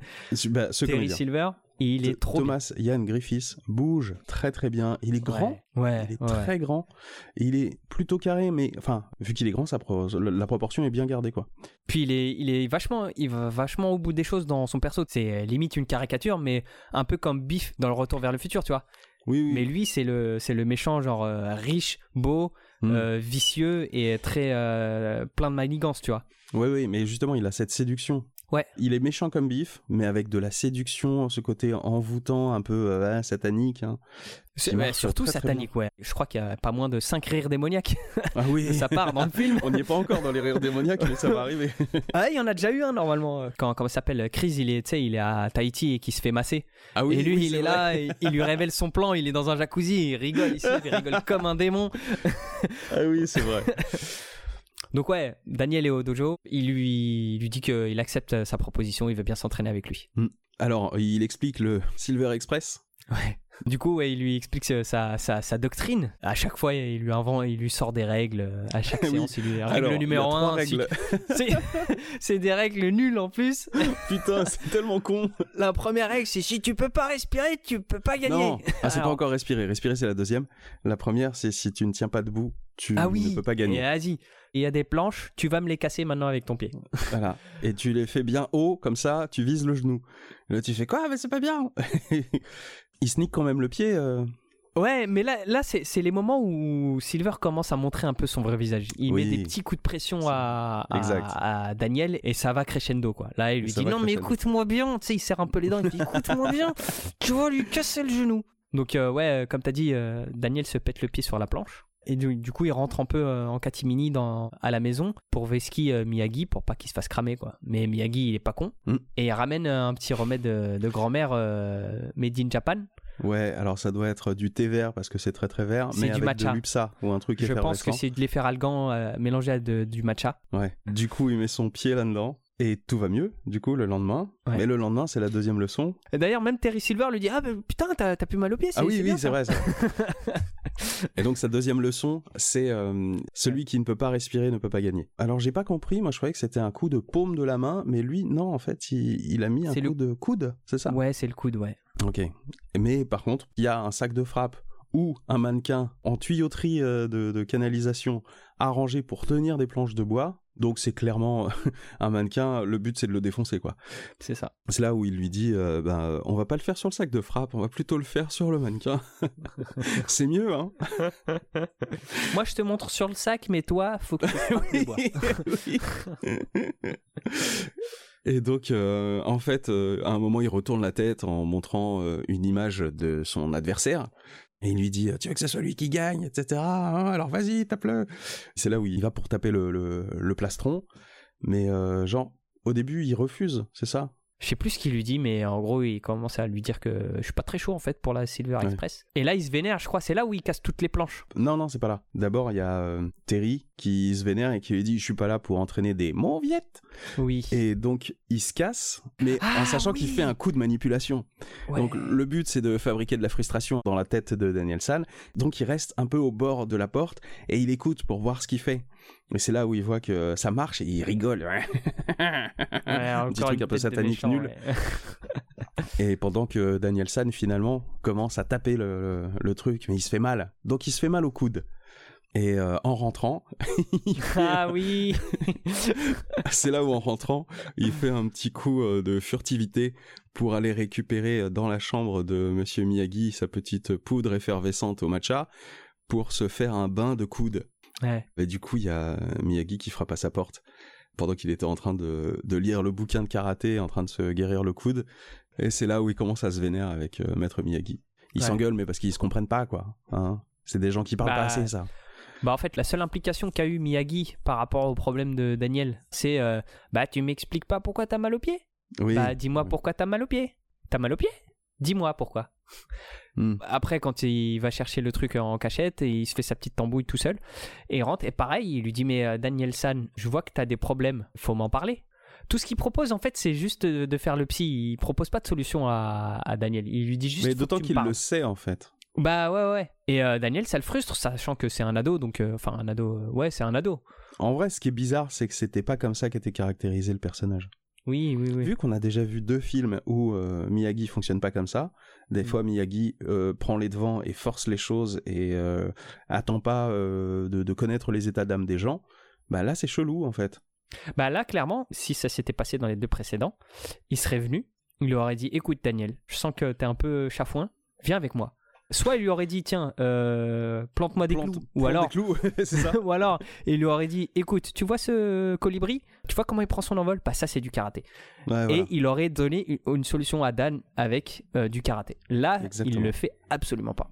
Bah, ce Terry comédien. Silver, il est trop Thomas Ian Griffiths bouge très très bien. Il est grand. Ouais, Il est ouais. très grand. Il est plutôt carré, mais enfin, vu qu'il est grand, ça pro- la proportion est bien gardée, quoi. Puis il est, il est vachement, il va vachement au bout des choses dans son perso. C'est euh, limite une caricature, mais un peu comme Biff dans le Retour vers le futur, tu vois. Oui, oui. Mais lui, c'est le, c'est le méchant genre euh, riche, beau, Mm. euh, vicieux et très euh, plein de manigances, tu vois. Oui, oui, mais justement, il a cette séduction. Ouais. Il est méchant comme Biff, mais avec de la séduction, ce côté envoûtant, un peu euh, satanique. hein. Surtout très, très satanique, ouais. Je crois qu'il y a pas moins de 5 rires démoniaques Ah oui, sa part dans le film. on n'y est pas encore dans les rires démoniaques, mais ça va arriver. Ah, il y en a déjà eu un normalement. Quand, comment ça s'appelle Chris, il est, il est à Tahiti et qui se fait masser. Ah et lui, oui, il est là, et il lui révèle son plan. Il est dans un jacuzzi, il rigole ici, il rigole comme un démon. Ah oui, c'est vrai. Donc ouais, Daniel est au dojo. Il lui, il lui dit qu'il accepte sa proposition, il veut bien s'entraîner avec lui. Alors, il explique le Silver Express. Ouais. Du coup, ouais, il lui explique sa, sa, sa doctrine. À chaque fois, il lui invente, il lui sort des règles. À chaque Oui. séance, il lui règle Alors, numéro trois 1. règles. C'est des règles nulles en plus. Putain, c'est tellement con. La première règle, c'est si tu peux pas respirer, tu peux pas gagner. Non, ah, c'est pas encore respirer. Respirer, c'est la deuxième. La première, c'est si tu ne tiens pas debout, tu Ah oui. ne peux pas gagner. vas-y. Il y a des planches, tu vas me les casser maintenant avec ton pied. Voilà. Et tu les fais bien haut, comme ça, tu vises le genou. Et là, tu fais quoi? Mais c'est pas bien. il sneak quand même le pied. euh. Ouais, mais là, là c'est c'est les moments où Silver commence à montrer un peu son vrai visage. Il Oui. met des petits coups de pression à, à, Daniel et ça va crescendo quoi. Là, il lui Ça dit non mais crescendo. écoute-moi bien, tu sais, il serre un peu les dents, il dit écoute-moi bien, tu vas lui casser le genou. Donc euh, ouais, euh, comme t'as dit, euh, Daniel se pète le pied sur la planche. Et du, du coup, il rentre un peu euh, en catimini dans, à la maison pour Veski euh, Miyagi pour pas qu'il se fasse cramer quoi. Mais Miyagi, il est pas con Mm. et il ramène euh, un petit remède de, de grand-mère euh, made in Japan. Ouais, alors ça doit être du thé vert parce que c'est très très vert, C'est mais du avec matcha. de l'UPSA ou un truc Je pense que c'est de l'efferalgan euh, mélangé à de- du matcha. Ouais. Du coup, il met son pied là-dedans et tout va mieux. Du coup, le lendemain. Ouais. Mais le lendemain, c'est la deuxième leçon. Et D'ailleurs, même Terry Silver lui dit Ah, bah, putain, t'as plus mal au pied. Ah oui, oui, c'est vrai. ça. et donc sa deuxième leçon, c'est euh, celui qui ne peut pas respirer ne peut pas gagner. Alors j'ai pas compris. Moi, je croyais que c'était un coup de paume de la main, mais lui, non, en fait, il, il a mis un coup le- de coude, c'est ça? Ouais, c'est le coude, ouais. Ok. Mais par contre, il y a un sac de frappe ou un mannequin en tuyauterie euh, de, de canalisation arrangé pour tenir des planches de bois. Donc c'est clairement un mannequin, le but c'est de le défoncer quoi. C'est ça. C'est là où il lui dit euh, ben, on va pas le faire sur le sac de frappe, on va plutôt le faire sur le mannequin. c'est mieux hein. Moi je te montre sur le sac mais toi faut que tu. Et donc, euh, en fait, euh, à un moment, il retourne la tête en montrant euh, une image de son adversaire. Et il lui dit, tu veux que ce soit lui qui gagne, etc. hein, alors vas-y, tape-le. C'est là où il va pour taper le, plastron. Mais euh, genre, au début, il refuse, c'est ça? Je sais plus ce qu'il lui dit, mais en gros, il commence à lui dire que je suis pas très chaud en fait pour la Silver Ouais. Express. Et là, il se vénère, je crois. C'est là où il casse toutes les planches. Non, non, c'est pas là. D'abord, il y a euh, Terry qui se vénère et qui lui dit, je suis pas là pour entraîner des mauviettes. Oui. Et donc, il se casse, mais en Ah, sachant qu'il fait un coup de manipulation. Ouais. Donc le but c'est de fabriquer de la frustration dans la tête de Daniel San. Donc il reste un peu au bord de la porte et il écoute pour voir ce qu'il fait. Et c'est là où il voit que ça marche et il rigole. Ouais, un petit encore truc un peu satanique méchant, nul. ouais. Et pendant que Daniel San finalement commence à taper le, le- le truc, mais il se fait mal. Donc il se fait mal au coude. Et euh, en rentrant, il fait- ah oui. c'est là où en rentrant, il fait un petit coup euh, de furtivité pour aller récupérer euh, dans la chambre de Monsieur Miyagi sa petite poudre effervescente au matcha pour se faire un bain de coude. Ouais. Et du coup, il y a Miyagi qui frappe à sa porte pendant qu'il était en train de, de lire le bouquin de karaté, en train de se guérir le coude. Et c'est là où il commence à se vénérer avec euh, Maître Miyagi. Ils Ouais. s'engueulent, mais parce qu'ils se comprennent pas, quoi. Hein c'est des gens qui parlent Bah, pas assez, ça. Bah en fait, la seule implication qu'a eu Miyagi par rapport au problème de Daniel, c'est euh, bah tu m'expliques pas pourquoi t'as mal au pied. Oui. Bah dis-moi Oui. pourquoi t'as mal au pied. T'as mal au pied Dis-moi pourquoi. Hmm. Après, quand il va chercher le truc en cachette, et il se fait sa petite tambouille tout seul, et il rentre, et pareil, il lui dit Mais euh, Daniel San, je vois que t'as des problèmes, faut m'en parler. Tout ce qu'il propose, en fait, c'est juste de, faire le psy. Il propose pas de solution à, à Daniel. Il lui dit juste. Mais d'autant qu'il le sait, en fait. Bah ouais, ouais. Et euh, Daniel, ça le frustre, sachant que c'est un ado, donc. euh, Enfin, un ado. euh, ouais, c'est un ado. En vrai, ce qui est bizarre, c'est que c'était pas comme ça qu'était caractérisé le personnage. Oui, oui, oui. Vu qu'on a déjà vu deux films où Miyagi fonctionne pas comme ça, des Mm. fois Miyagi euh, prend les devants et force les choses et euh, attend pas euh, de, de connaître les états d'âme des gens, bah là c'est chelou en fait. Bah là, clairement, si ça s'était passé dans les deux précédents, il serait venu, il lui aurait dit Écoute, Daniel, je sens que t'es un peu chafouin, viens avec moi. Soit il lui aurait dit Tiens, euh, plante-moi des Plante- clous. Ou alors, des clous, c'est ça. ou alors, il lui aurait dit Écoute, tu vois ce colibri? Tu vois comment il prend son envol? Bah, ça, c'est du karaté. Ouais, voilà. Et il aurait donné une- solution à Dan avec euh, du karaté. Là, Exactement. il le fait absolument pas.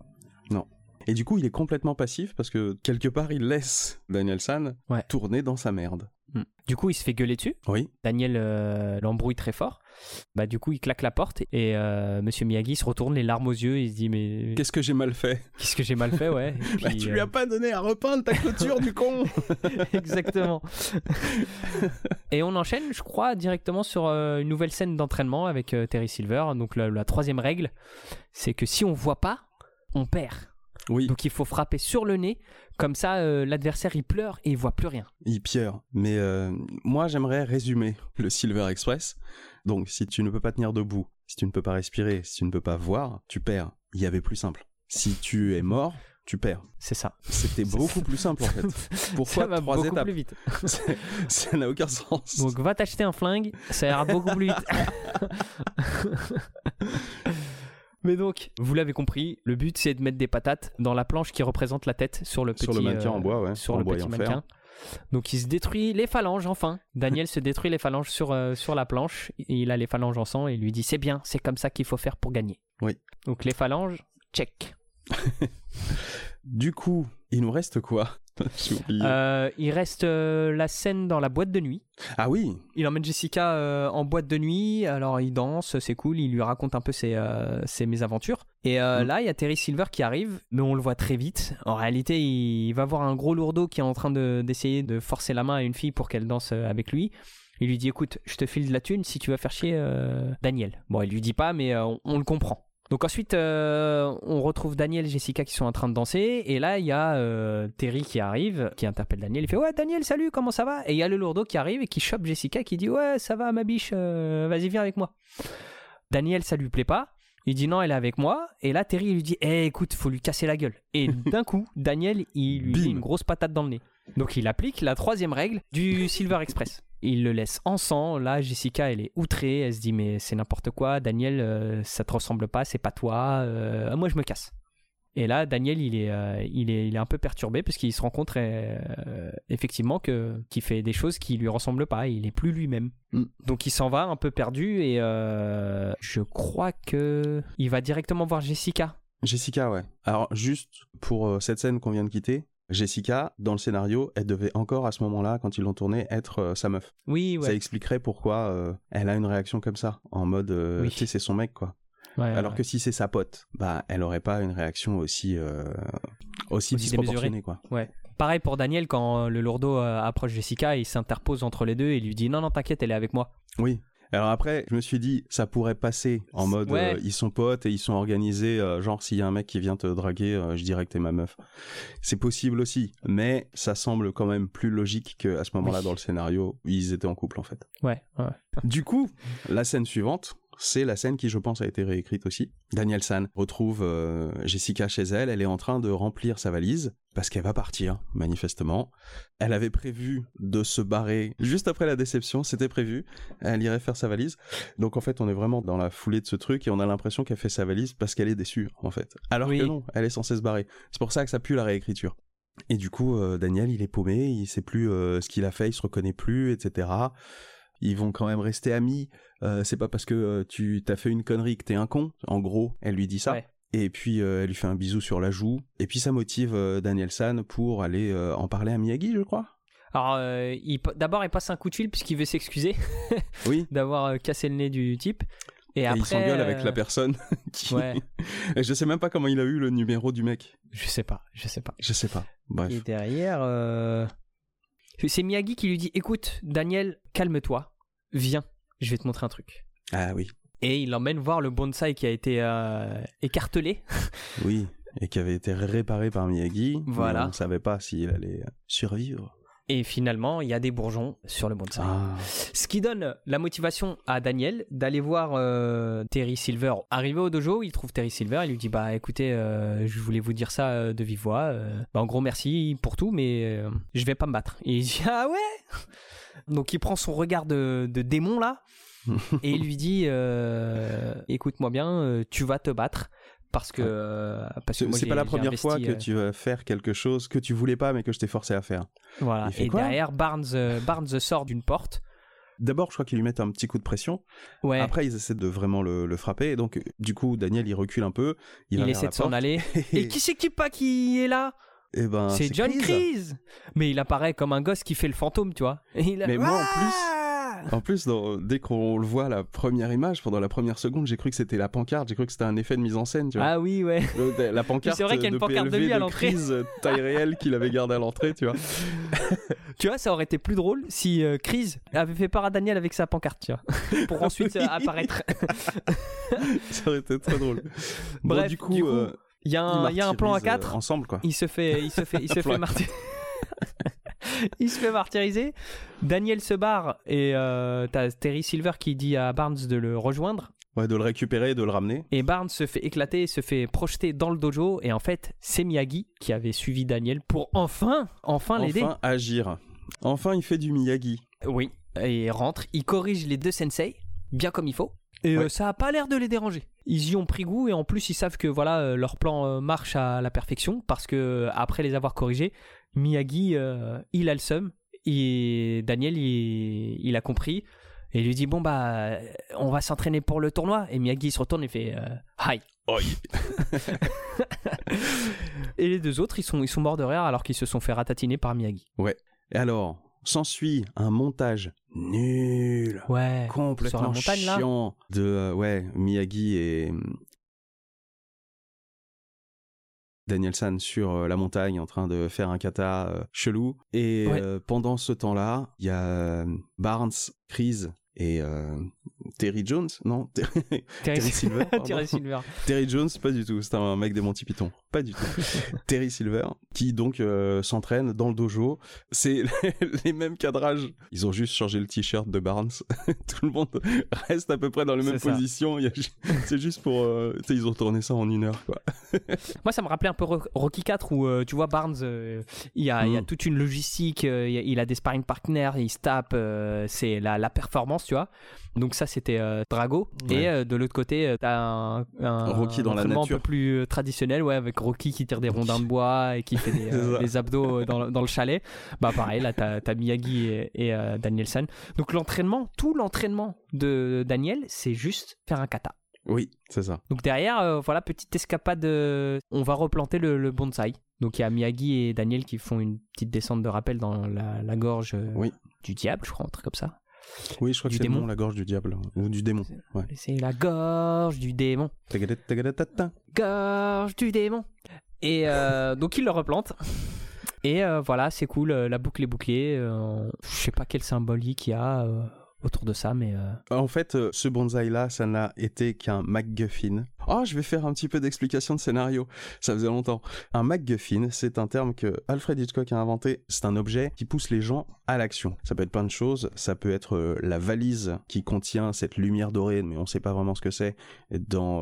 Et du coup, il est complètement passif parce que quelque part, il laisse Daniel San Ouais. tourner dans sa merde. Du coup, il se fait gueuler dessus. Oui. Daniel euh, l'embrouille très fort. Bah, du coup, il claque la porte et euh, Monsieur Miyagi se retourne, les larmes aux yeux. Il se dit Mais Qu'est-ce que j'ai mal fait? Qu'est-ce que j'ai mal fait, ouais? Et Bah, Tu euh, lui as pas donné à repeindre ta clôture du con Exactement. et on enchaîne, je crois, directement sur euh, une nouvelle scène d'entraînement avec euh, Terry Silver. Donc, la, la troisième règle, c'est que si on voit pas, on perd. Oui, Donc, il faut frapper sur le nez. Comme ça, euh, l'adversaire, il pleure et il voit plus rien. il pierre. Mais euh, moi, j'aimerais résumer le Silver Express. Donc, si tu ne peux pas tenir debout, si tu ne peux pas respirer, si tu ne peux pas voir, tu perds. Il y avait plus simple. Si tu es mort, tu perds. C'est ça. C'était beaucoup plus simple en fait. Pourquoi ça va trois beaucoup étapes plus vite. Ça n'a aucun sens. Donc va t'acheter un flingue, ça ira beaucoup plus vite. Mais donc, vous l'avez compris, le but c'est de mettre des patates dans la planche qui représente la tête sur le petit Sur le mannequin euh, en bois, ouais. sur en le bois petit fer. mannequin. Donc il se détruit les phalanges enfin. Daniel se détruit les phalanges sur, euh, sur la planche. Et il a les phalanges en sang et il lui dit c'est bien, c'est comme ça qu'il faut faire pour gagner. Oui. Donc les phalanges, check. Du coup, il nous reste quoi? Euh, il reste euh, la scène dans la boîte de nuit. Ah oui, Il emmène Jessica euh, en boîte de nuit, alors il danse, c'est cool, il lui raconte un peu ses, ses mésaventures. Et Mm. là, il y a Terry Silver qui arrive, mais on le voit très vite. En réalité, il va voir un gros lourdeau qui est en train de- d'essayer de, forcer la main à une fille pour qu'elle danse avec lui. Il lui dit écoute, je te file de la thune si tu vas faire chier Daniel. Bon, il lui dit pas, mais on, on le comprend. Donc ensuite, euh, on retrouve Daniel et Jessica qui sont en train de danser. Et là, il y a euh, Terry qui arrive, qui interpelle Daniel. Il fait Ouais, Daniel, salut, comment ça va? Et il y a le lourdeau qui arrive et qui chope Jessica qui dit Ouais, ça va, ma biche, euh, vas-y, viens avec moi. Daniel, ça lui plaît pas. Il dit non, elle est avec moi. Et là, Terry il lui dit Eh, écoute, faut lui casser la gueule. Et d'un coup, Daniel, il lui Bim. met une grosse patate dans le nez. Donc il applique la troisième règle du Silver Express. Il le laisse en sang. Là, Jessica, elle est outrée. Elle se dit Mais c'est n'importe quoi. Daniel, euh, ça te ressemble pas, c'est pas toi. Euh, moi, je me casse. Et là, Daniel, il est, euh, il est, il est un peu perturbé parce qu'il se rend compte euh, effectivement que qu'il fait des choses qui lui ressemblent pas. Il est plus lui-même. Mm. Donc il s'en va un peu perdu et euh, je crois que il va directement voir Jessica. Jessica, ouais. Alors, juste pour cette scène qu'on vient de quitter, Jessica, dans le scénario, elle devait encore à ce moment-là, quand ils l'ont tournée, être euh, sa meuf. Oui, Ça ouais. expliquerait pourquoi euh, elle a une réaction comme ça, en mode, euh, Oui. tu sais, c'est son mec, quoi. Ouais, Alors ouais. que si c'est sa pote, bah, elle aurait pas une réaction aussi, euh, aussi, Aussi disproportionnée, quoi. Pareil pour Daniel quand le lourdeau approche Jessica, il s'interpose entre les deux et lui dit non non t'inquiète, elle est avec moi. Oui. Alors après, je me suis dit, ça pourrait passer en mode, Ouais. euh, ils sont potes et ils sont organisés, euh, genre s'il y a un mec qui vient te draguer, euh, je dirais que t'es ma meuf. C'est possible aussi, mais ça semble quand même plus logique qu'à ce moment-là Oui. dans le scénario, ils étaient en couple en fait. Ouais. ouais. Du coup, la scène suivante, c'est la scène qui, je pense, a été réécrite aussi. Daniel San retrouve euh, Jessica chez elle. Elle est en train de remplir sa valise parce qu'elle va partir, manifestement. Elle avait prévu de se barrer juste après la déception. C'était prévu. Elle irait faire sa valise. Donc, en fait, on est vraiment dans la foulée de ce truc et on a l'impression qu'elle fait sa valise parce qu'elle est déçue, en fait. Alors Oui. que non, elle est censée se barrer. C'est pour ça que ça pue la réécriture. Et du coup, euh, Daniel, il est paumé, il sait plus euh, ce qu'il a fait, il se reconnaît plus, etc. Ils vont quand même rester amis. Euh, c'est pas parce que euh, tu t'as fait une connerie que t'es un con. En gros, elle lui dit ça. Ouais. Et puis euh, elle lui fait un bisou sur la joue. Et puis ça motive Daniel San pour aller en parler à Miyagi, je crois. Alors euh, d'abord il passe un coup de fil puisqu'il veut s'excuser Oui. d'avoir euh, cassé le nez du type. Et, Et, après il s'engueule avec la personne. qui... Ouais. Je sais même pas comment il a eu le numéro du mec. Je sais pas, je sais pas. Je sais pas. Bref. Et derrière, c'est Miyagi qui lui dit Écoute, Daniel, calme-toi, viens, je vais te montrer un truc. Ah oui. Et il l'emmène voir le bonsaï qui a été euh, écartelé. Oui. Et qui avait été réparé par Miyagi. Voilà. On ne savait pas s'il allait survivre. Et finalement, il y a des bourgeons sur le bonsaï. Ah. Ce qui donne la motivation à Daniel d'aller voir euh, Terry Silver. Arrivé au dojo, il trouve Terry Silver, il lui dit Bah écoutez, euh, je voulais vous dire ça euh, de vive voix. euh, bah, en gros, merci pour tout, mais je vais pas me battre. Et il dit Ah ouais? Donc il prend son regard de, de démon là et il lui dit Écoute-moi bien, tu vas te battre. Parce que, euh, parce que C'est pas la première investi, fois que euh, tu vas faire quelque chose que tu voulais pas mais que je t'ai forcé à faire. Voilà. Et derrière, Barnes, euh, Barnes sort d'une porte. D'abord, je crois qu'ils lui mettent un petit coup de pression. Ouais. Après, ils essaient de vraiment le, le frapper. Et donc, du coup, Daniel, il recule un peu. Il, essaie de s'en aller. Et, qui c'est qui pas qui est là? Eh ben, c'est John. Kreese. Mais il apparaît comme un gosse qui fait le fantôme, tu vois. Et il a- Mais moi, en plus, Ah En plus, dans- dès qu'on le voit la première image, pendant la première seconde, j'ai cru que c'était la pancarte. J'ai cru que c'était un effet de mise en scène. Tu vois. Ah oui, ouais. La pancarte C'est vrai qu'il y a une pancarte de lui à l'entrée. Taille réelle qu'il avait gardé à l'entrée, tu vois. Tu vois, ça aurait été plus drôle si euh, Chris avait fait part à Daniel avec sa pancarte, tu vois. Pour ensuite euh, Oui. apparaître. Ça aurait été très drôle. Bon, Bref, du coup, du coup, euh, Il y, a un- il y a un plan à martyrisent, euh, 4. ensemble, quoi. Il se fait, il se fait, il se fait martyr- il se fait martyriser. Daniel se barre et euh, t'as Terry Silver qui dit à Barnes de le rejoindre. Ouais, de le récupérer et de le ramener. Et Barnes se fait éclater, se fait projeter dans le dojo. Et en fait, c'est Miyagi qui avait suivi Daniel pour enfin, enfin l'aider. Enfin, agir. Enfin, il fait du Miyagi. Oui. Et il rentre, il corrige les deux sensei, bien comme il faut. Et Ouais. euh, ça a pas l'air de les déranger. Ils y ont pris goût et en plus ils savent que voilà euh, leur plan marche à la perfection parce que après les avoir corrigés, Miyagi euh, il a le seum et Daniel il, il a compris et il lui dit bon bah on va s'entraîner pour le tournoi et Miyagi il se retourne et fait euh, hi. et les deux autres ils sont ils sont morts de rire alors qu'ils se sont fait ratatiner par Miyagi. Et alors, s'ensuit un montage nul. Ouais. complètement Sur la montagne, là chiant de euh, ouais Miyagi et Daniel San sur euh, la montagne en train de faire un kata euh, chelou et Ouais. euh, pendant ce temps-là il y a Barnes, Chris et euh, Terry Jones, non Terry, Terry, Silver. Terry Silver. Terry Jones, pas du tout. C'est un mec des Monty Python. Pas du tout. Terry Silver, qui donc euh, s'entraîne dans le dojo. C'est les mêmes cadrages. Ils ont juste changé le t-shirt de Barnes. tout le monde reste à peu près dans les mêmes ça. positions. C'est juste pour. euh, ils ont tourné ça en une heure, quoi. Moi, ça me rappelait un peu Ro- Rocky 4 où euh, tu vois Barnes, il, y a, il y a Mm. toute une logistique, il, a, il a des sparring partners, il se tape, c'est la, la performance, tu vois. Donc ça, c'était euh, Drago. Ouais. Et euh, de l'autre côté, euh, t'as un, un Rocky dans la entraînement nature. un peu plus traditionnel, ouais, avec Rocky qui tire des rondins de bois et qui fait des, euh, abdos dans, dans le chalet. Bah pareil, là, t'as as Miyagi et, et, Danielson. Donc l'entraînement, tout l'entraînement de Daniel, c'est juste faire un kata. Oui, c'est ça. Donc derrière, euh, voilà, petite escapade, euh, on va replanter le, le bonsaï. Donc il y a Miyagi et Daniel qui font une petite descente de rappel dans la, la gorge euh, Oui. du diable, je crois, un truc comme ça. Oui, je crois que c'est démon. la gorge du diable. Ou du démon. Ouais. C'est la gorge du démon. Gorge du démon. Et euh, donc il le replante. Et euh, voilà, c'est cool, euh, la boucle est bouclée. euh, je sais pas quel symbolique il y a euh, autour de ça, mais euh, En fait, euh, ce bonsaï-là, ça n'a été qu'un MacGuffin. Oh, je vais faire un petit peu d'explication de scénario. Ça faisait longtemps. Un MacGuffin, c'est un terme que Alfred Hitchcock a inventé. C'est un objet qui pousse les gens à l'action. Ça peut être plein de choses. Ça peut être euh, la valise qui contient cette lumière dorée, mais on sait pas vraiment ce que c'est dans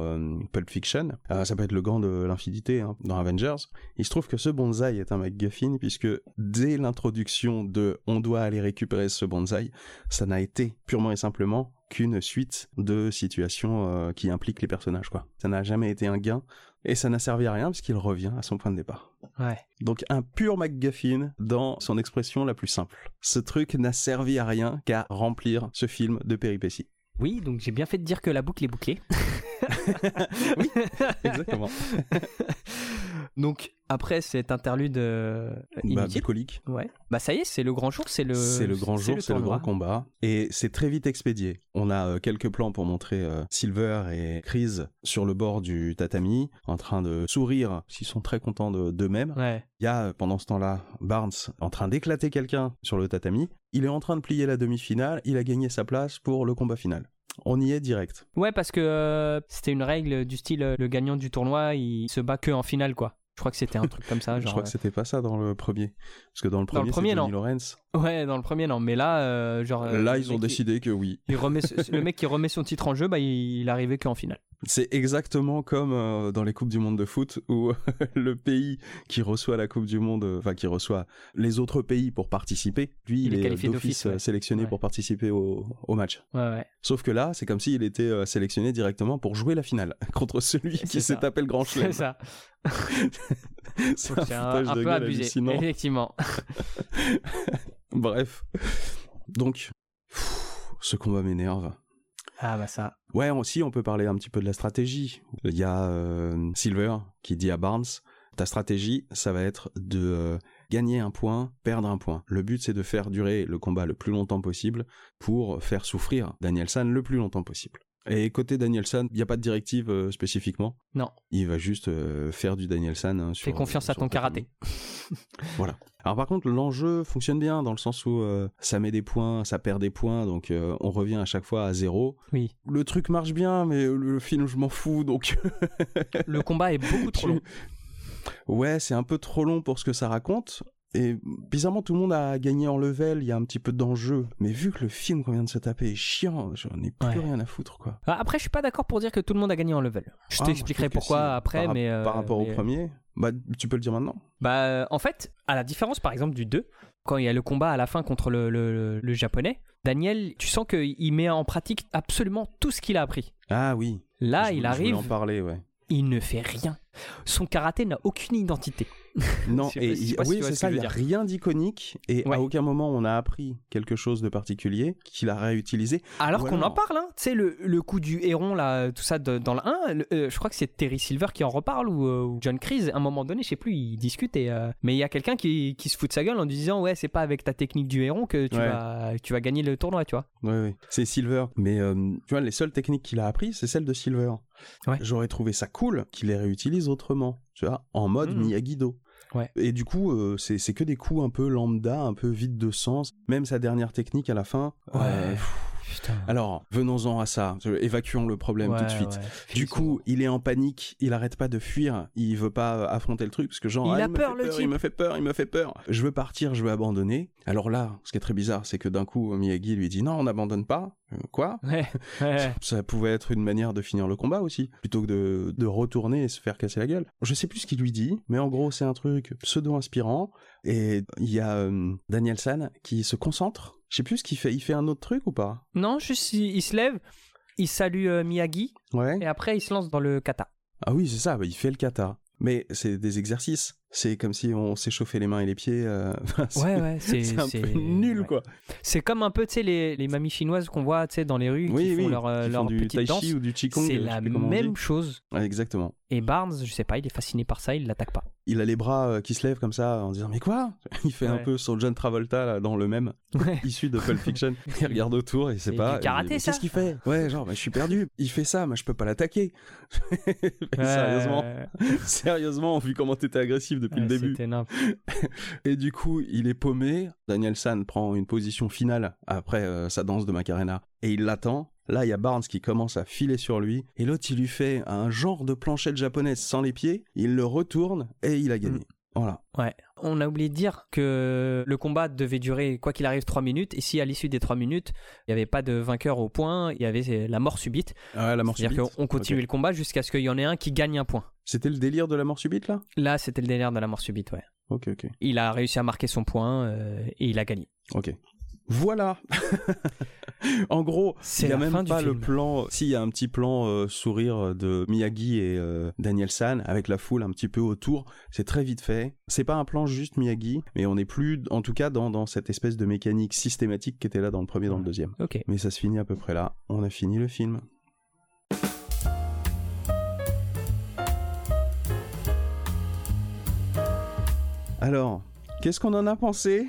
Pulp Fiction. Ça peut être le gant de l'infinité hein, dans Avengers. Il se trouve que ce bonsaï est un MacGuffin puisque dès l'introduction de on doit aller récupérer ce bonsaï, ça n'a été purement et simplement qu'une suite de situations euh, qui impliquent les personnages quoi. Ça n'a jamais été un gain et ça n'a servi à rien parce qu'il revient à son point de départ. ouais. Donc un pur MacGuffin dans son expression la plus simple. Ce truc n'a servi à rien qu'à remplir ce film de péripéties. Oui, donc j'ai bien fait de dire que la boucle est bouclée. Oui, Exactement. donc après cet interlude euh, bah, inutile, ouais. Bah ça y est, c'est le grand jour, c'est le C'est le grand jour, c'est le grand combat. Et c'est très vite expédié. On a euh, quelques plans pour montrer euh, Silver et Chris sur le bord du tatami, en train de sourire, s'ils sont très contents de- d'eux-mêmes. Ouais. Il y a, euh, pendant ce temps-là, Barnes en train d'éclater quelqu'un sur le tatami. Il est en train de plier la demi-finale. Il a gagné sa place pour le combat final. On y est direct. Ouais, parce que euh, c'était une règle du style euh, le gagnant du tournoi, il se bat que en finale quoi. Je crois que c'était un truc comme ça. Je crois que c'était pas ça dans le premier. Parce que dans le Dans le premier, c'est Johnny non. Lawrence. Ouais, dans le premier non, mais là, euh, genre. euh, Là, ils ont qui- décidé que oui. il remet le mec qui remet son titre en jeu, bah il, il arrivait qu'en finale. C'est exactement comme euh, dans les Coupes du Monde de foot où le pays qui reçoit la Coupe du Monde, enfin qui reçoit les autres pays pour participer, lui, Il il, est qualifié d'office ouais. sélectionné Ouais. pour participer au, au match. Ouais, ouais. Sauf que là, c'est comme s'il était sélectionné directement pour jouer la finale contre celui qui s'est ça. tapé le grand C'est chelem. ça. c'est un C'est un, un de peu abusé. Effectivement. Bref. Donc, pff, ce combat m'énerve. Ah bah ça. Ouais, aussi, on peut parler un petit peu de la stratégie. Il y a euh, Silver qui dit à Barnes, ta stratégie, ça va être de euh, gagner un point, perdre un point. Le but, c'est de faire durer le combat le plus longtemps possible pour faire souffrir Danielson le plus longtemps possible. Et côté Danielson, il n'y a pas de directive euh, spécifiquement. Non. Il va juste faire du Danielson. hein, sur, Fais confiance à ton karaté. Voilà. Alors par contre, l'enjeu fonctionne bien dans le sens où euh, ça met des points, ça perd des points, donc euh, on revient à chaque fois à zéro. Oui. Le truc marche bien, mais le, le film, je m'en fous, donc Le combat est beaucoup trop long. ouais, c'est un peu trop long pour ce que ça raconte. Et bizarrement, tout le monde a gagné en level, il y a un petit peu d'enjeu. Mais vu que le film qu'on vient de se taper est chiant, j'en ai plus Ouais. rien à foutre, quoi. Ah, Après, je suis pas d'accord pour dire que tout le monde a gagné en level. Je Ah, t'expliquerai pourquoi si. après, Par- mais. euh, Par rapport mais- au premier, bah, tu peux le dire maintenant. Bah, euh, en fait, à la différence par exemple du 2, quand il y a le combat à la fin contre le, le- le- le japonais, Daniel, tu sens qu'il met en pratique absolument tout ce qu'il a appris. Ah oui. Là, Je il je arrive, voulais en parler, ouais. il ne fait rien. Son karaté n'a aucune identité. Non, et si oui, c'est ce ça, il n'y a rien d'iconique et Ouais. à aucun moment on a appris quelque chose de particulier qu'il a réutilisé. Alors qu'on en parle, hein. tu sais, le, le coup du héron, là, tout ça de- dans le 1, le- euh, je crois que c'est Terry Silver qui en reparle ou, euh, ou John Kreese, à un moment donné, je sais plus, ils discutent, et, euh, mais il y a quelqu'un qui, qui se fout de sa gueule en disant Ouais, c'est pas avec ta technique du héron que tu, Ouais. vas, tu vas gagner le tournoi, tu vois. Oui, oui. C'est Silver. Mais tu vois, les seules techniques qu'il a appris, c'est celle de Silver. Ouais. J'aurais trouvé ça cool qu'il les réutilise autrement, tu vois, en mode. Miyagi-Do. Ouais. Et du coup, euh, c'est que des coups un peu lambda, un peu vide de sens. Même sa dernière technique à la fin, Ouais. euh, pff, putain. Alors, venons-en à ça. Évacuons le problème tout de suite. ouais. Du coup, il est en panique, il arrête pas de fuir, il veut pas affronter le truc parce que genre Il ah, a me peur, fait le il type. me fait peur, il me fait peur. Je veux partir, je veux abandonner. Alors là, ce qui est très bizarre, c'est que d'un coup Miyagi lui dit non, on n'abandonne pas. Euh, Quoi? Ouais. Ça pouvait être une manière de finir le combat aussi, plutôt que de, de retourner et se faire casser la gueule. Je sais plus ce qu'il lui dit, mais en gros c'est un truc pseudo-inspirant. Et il y a euh, Daniel San qui se concentre. Je sais plus ce qu'il fait. Il fait un autre truc ou pas? Non, juste il, il se lève, il salue euh, Miyagi Ouais. et après il se lance dans le kata. Ah oui, c'est ça, bah, il fait le kata. Mais c'est des exercices. C'est comme si on s'échauffait les mains et les pieds. euh, c'est- Ouais, ouais, c'est un c'est- peu nul, ouais. quoi. C'est comme un peu, tu sais, les, les mamies chinoises qu'on voit, tu sais, dans les rues Oui, qui oui. font leur, euh, qui leur font du tai petite danse. chi ou du qigong. C'est la même chose. Exactement. Et Barnes, je sais pas, il est fasciné par ça, il l'attaque pas. Il a les bras euh, qui se lèvent comme ça en disant mais quoi? Il fait un peu son John Travolta là, dans le même issu de Pulp Fiction. il regarde autour et C'est pas. du karaté, Mais ça Qu'est-ce qu'il fait? Ouais, genre bah, je suis perdu. Il fait ça, mais je peux pas l'attaquer. Sérieusement, sérieusement, vu comment t'étais agressif depuis ouais, le début. Et du coup, il est paumé. Daniel San prend une position finale après euh, sa danse de Macarena et il l'attend. Là, il y a Barnes qui commence à filer sur lui et l'autre, il lui fait un genre de planchette japonaise sans les pieds. Il le retourne et il a gagné. Voilà. Ouais. On a oublié de dire que le combat devait durer, quoi qu'il arrive, 3 minutes. Et si à l'issue des 3 minutes, il n'y avait pas de vainqueur au point, il y avait la mort subite. La mort C'est-à-dire qu'on continue le combat jusqu'à ce qu'il y en ait un qui gagne un point. C'était le délire de la mort subite là? Là, c'était le délire de la mort subite, ouais. Ok, ok. Il a réussi à marquer son point euh, et il a gagné. Ok. Voilà. en gros, C'est il y a même pas le film. plan. Si, il y a un petit plan euh, sourire de Miyagi et euh, Daniel San avec la foule un petit peu autour. C'est très vite fait. C'est pas un plan juste Miyagi, mais on n'est plus, en tout cas, dans, dans cette espèce de mécanique systématique qui était là dans le premier, dans le deuxième. Ok. Mais ça se finit à peu près là. On a fini le film. Alors, qu'est-ce qu'on en a pensé?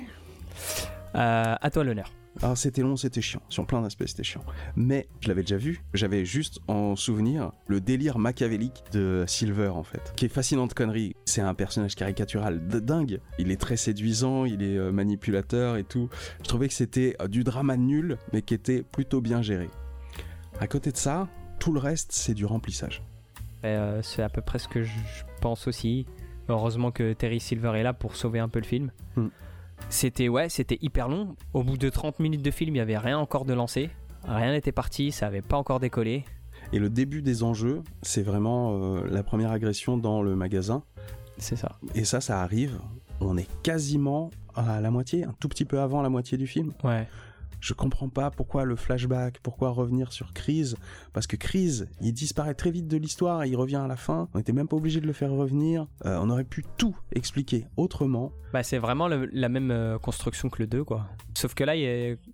Euh, à toi l'honneur. alors c'était long, c'était chiant. Sur plein d'aspects, c'était chiant. Mais je l'avais déjà vu. J'avais juste en souvenir le délire machiavélique de Silver, en fait. Qui est fascinant de conneries. C'est un personnage caricatural de dingue. Il est très séduisant, il est euh, manipulateur et tout. Je trouvais que c'était euh, du drama nul, mais qui était plutôt bien géré. À côté de ça, tout le reste, c'est du remplissage. Euh, c'est à peu près ce que je je pense aussi. Heureusement que Terry Silver est là pour sauver un peu le film. Hmm. C'était ouais, c'était hyper long. Au bout de 30 minutes de film, il n'y avait rien encore de lancé. Rien n'était parti, ça avait pas encore décollé. Et le début des enjeux, c'est vraiment euh, la première agression dans le magasin. C'est ça. Et ça, ça arrive. On est quasiment à la moitié, un tout petit peu avant la moitié du film. Ouais. Je comprends pas pourquoi le flashback, pourquoi revenir sur Chris, parce que Chris, il disparaît très vite de l'histoire et il revient à la fin. On n'était même pas obligé de le faire revenir. Euh, on aurait pu tout expliquer autrement. Bah, c'est vraiment le- la même euh, construction que le 2, quoi. Sauf que là,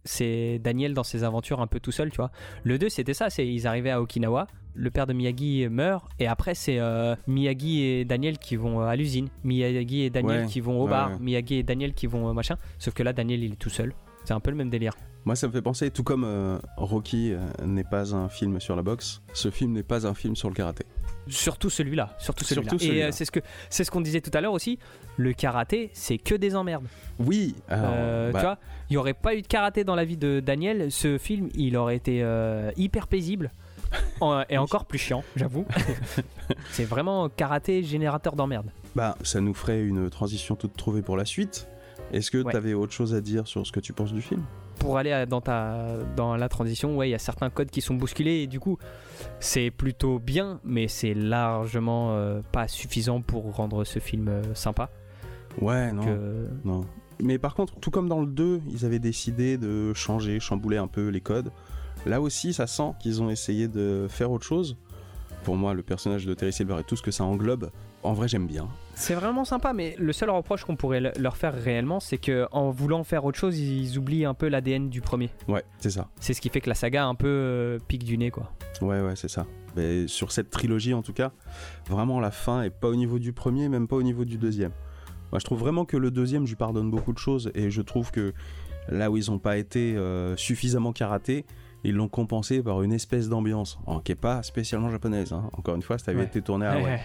c'est Daniel dans ses aventures un peu tout seul, tu vois. Le 2, c'était ça, c'est ils arrivaient à Okinawa, le père de Miyagi meurt, et après, c'est euh, Miyagi et Daniel qui vont à l'usine, Miyagi et Daniel Ouais, qui vont au bar, ouais. Miyagi et Daniel qui vont machin. Sauf que là, Daniel, il est tout seul. C'est un peu le même délire. Moi, ça me fait penser, tout comme euh, Rocky euh, n'est pas un film sur la boxe, ce film n'est pas un film sur le karaté. Surtout celui-là. Surtout celui-là. Surtout et euh, c'est ce que c'est ce qu'on disait tout à l'heure aussi. Le karaté, c'est que des emmerdes. Oui, alors, Euh, bah, Tu vois, il n'y aurait pas eu de karaté dans la vie de Daniel. Ce film, il aurait été hyper paisible et encore plus chiant, j'avoue. c'est vraiment karaté générateur d'emmerdes. bah, ça nous ferait une transition toute trouvée pour la suite. Est-ce que Ouais. tu avais autre chose à dire sur ce que tu penses du film? Pour aller dans, ta, dans la transition, ouais, il y a certains codes qui sont bousculés et du coup, c'est plutôt bien, mais c'est largement euh, pas suffisant pour rendre ce film euh, sympa. Ouais, non. Que- Non. Mais par contre, tout comme dans le 2, ils avaient décidé de changer, chambouler un peu les codes. Là aussi, ça sent qu'ils ont essayé de faire autre chose. Pour moi, le personnage de Terry Silver et tout ce que ça englobe, en vrai, j'aime bien. C'est vraiment sympa, mais le seul reproche qu'on pourrait le- leur faire réellement, c'est que en voulant faire autre chose, ils oublient un peu l'ADN du premier. Ouais, c'est ça. C'est ce qui fait que la saga un peu euh, pique du nez, quoi. Ouais, ouais, c'est ça. Mais sur cette trilogie, en tout cas, vraiment, la fin est pas au niveau du premier, même pas au niveau du deuxième. Moi, je trouve vraiment que le deuxième, je lui pardonne beaucoup de choses, et je trouve que là où ils ont pas été euh, suffisamment karaté, ils l'ont compensé par une espèce d'ambiance, hein, qui est pas spécialement japonaise. hein. Encore une fois, ça avait Ouais. été tourné à. Ouais.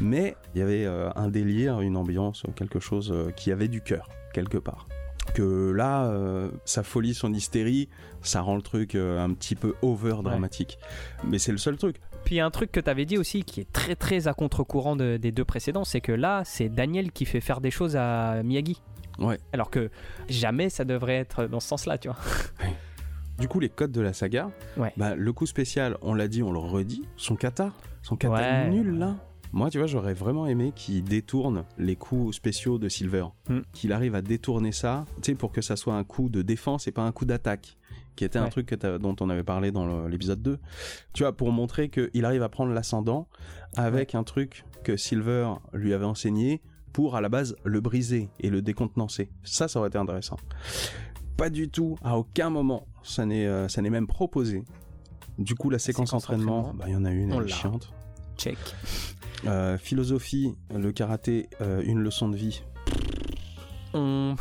Mais il y avait euh, un délire, une ambiance, quelque chose euh, qui avait du cœur, quelque part. que là, euh, sa folie, son hystérie, ça rend le truc euh, un petit peu over dramatique. Mais c'est le seul truc. Puis un truc que tu avais dit aussi qui est très très à contre-courant de- des deux précédents, c'est que là, c'est Daniel qui fait faire des choses à Miyagi. Ouais. Alors que jamais ça devrait être dans ce sens-là, tu vois. Du coup, les codes de la saga, Ouais. bah, le coup spécial, on l'a dit, on le redit, son kata, son kata Ouais. nul là. Moi, tu vois, j'aurais vraiment aimé qu'il détourne les coups spéciaux de Silver. Hmm. Qu'il arrive à détourner ça, tu sais, pour que ça soit un coup de défense et pas un coup d'attaque. Qui était un truc que dont on avait parlé dans l'épisode 2. Tu vois, pour montrer qu'il arrive à prendre l'ascendant avec un truc que Silver lui avait enseigné pour, à la base, le briser et le décontenancer. Ça, ça aurait été intéressant. Pas du tout, à aucun moment, ça n'est euh, ça n'est même proposé. Du coup, la séquence, séquence entraînement, bah, il y en a une, elle est chiante. Check. Euh, philosophie, le karaté, euh, une leçon de vie, On...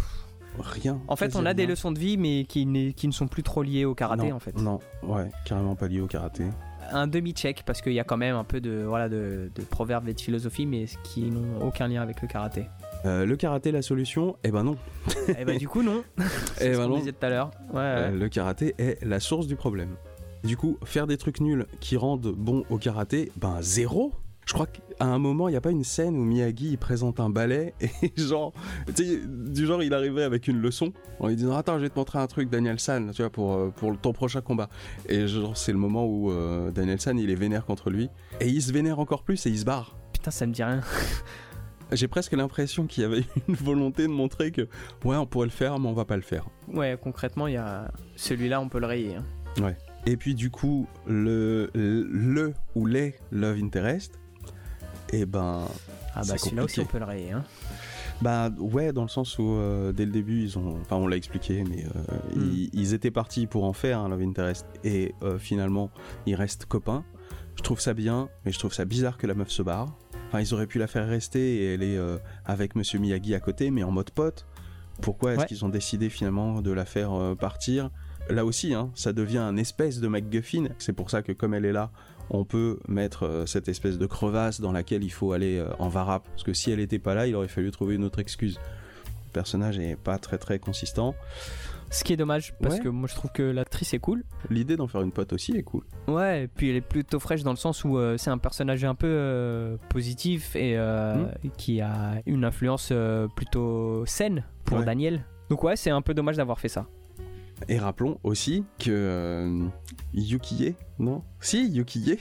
rien. En fait, on a des rien. leçons de vie, mais qui, qui ne sont plus trop liées au karaté, non, en fait. Non, ouais, carrément pas lié au karaté. Un demi-check, parce qu'il y a quand même un peu de, voilà, de, de proverbes et de philosophie, mais qui n'ont aucun lien avec le karaté. Euh, le karaté, la solution Eh ben non. et bah, du coup, non. Eh C'est ce ben qu'on non. disait tout à l'heure. Ouais, Euh, ouais. le karaté est la source du problème. Du coup, faire des trucs nuls qui rendent bon au karaté, ben zéro. Je crois qu'à un moment, il n'y a pas une scène où Miyagi il présente un ballet et genre, tu sais, du genre, il arrivait avec une leçon en lui disant Attends, je vais te montrer un truc, Daniel San, tu vois, pour, euh, pour ton prochain combat. Et genre, c'est le moment où euh, Daniel San il est vénère contre lui et il se vénère encore plus et il se barre. Putain, ça me dit rien. J'ai presque l'impression qu'il y avait une volonté de montrer que, ouais, on pourrait le faire, mais on va pas le faire. Ouais, concrètement, il y a celui-là, on peut le rayer. hein. Et puis du coup, le, le ou les Love Interest, et ben, Ah bah celui-là aussi, on peut le rayer. Hein. bah ouais, dans le sens où euh, dès le début, ils ont, enfin on l'a expliqué, mais euh, Hmm. ils, ils étaient partis pour en faire un Love Interest, et euh, finalement, ils restent copains. Je trouve ça bien, mais je trouve ça bizarre que la meuf se barre. Enfin, ils auraient pu la faire rester et elle est euh, avec Monsieur Miyagi à côté, mais en mode pote. Pourquoi est-ce Ouais. qu'ils ont décidé finalement de la faire euh, partir? Là aussi, hein, ça devient un espèce de MacGuffin. C'est pour ça que comme elle est là, on peut mettre euh, cette espèce de crevasse dans laquelle il faut aller en varap. Parce que si elle n'était pas là, il aurait fallu trouver une autre excuse. Le personnage est pas très très consistant. Ce qui est dommage, parce Ouais. que moi je trouve que l'actrice est cool. L'idée d'en faire une pote aussi est cool. Ouais, et puis elle est plutôt fraîche dans le sens où euh, c'est un personnage un peu euh, positif et euh, qui a une influence plutôt saine pour Ouais. Daniel. Donc ouais, c'est un peu dommage d'avoir fait ça. Et rappelons aussi que Yukie, non? Si, Yukie,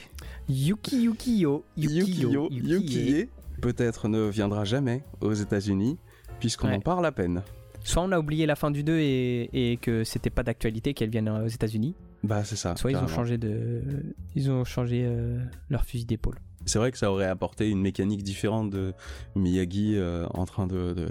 Yuki Yukiyo. Yukiyo, Yukie, peut-être ne viendra jamais aux États-Unis, puisqu'on Ouais. en parle à peine. Soit on a oublié la fin du 2 et, et que c'était pas d'actualité qu'elle vienne aux États-Unis, Bah c'est ça. soit ils ont changé de ils ont changé euh, leur fusil d'épaule. C'est vrai que ça aurait apporté une mécanique différente de Miyagi euh, en train de de-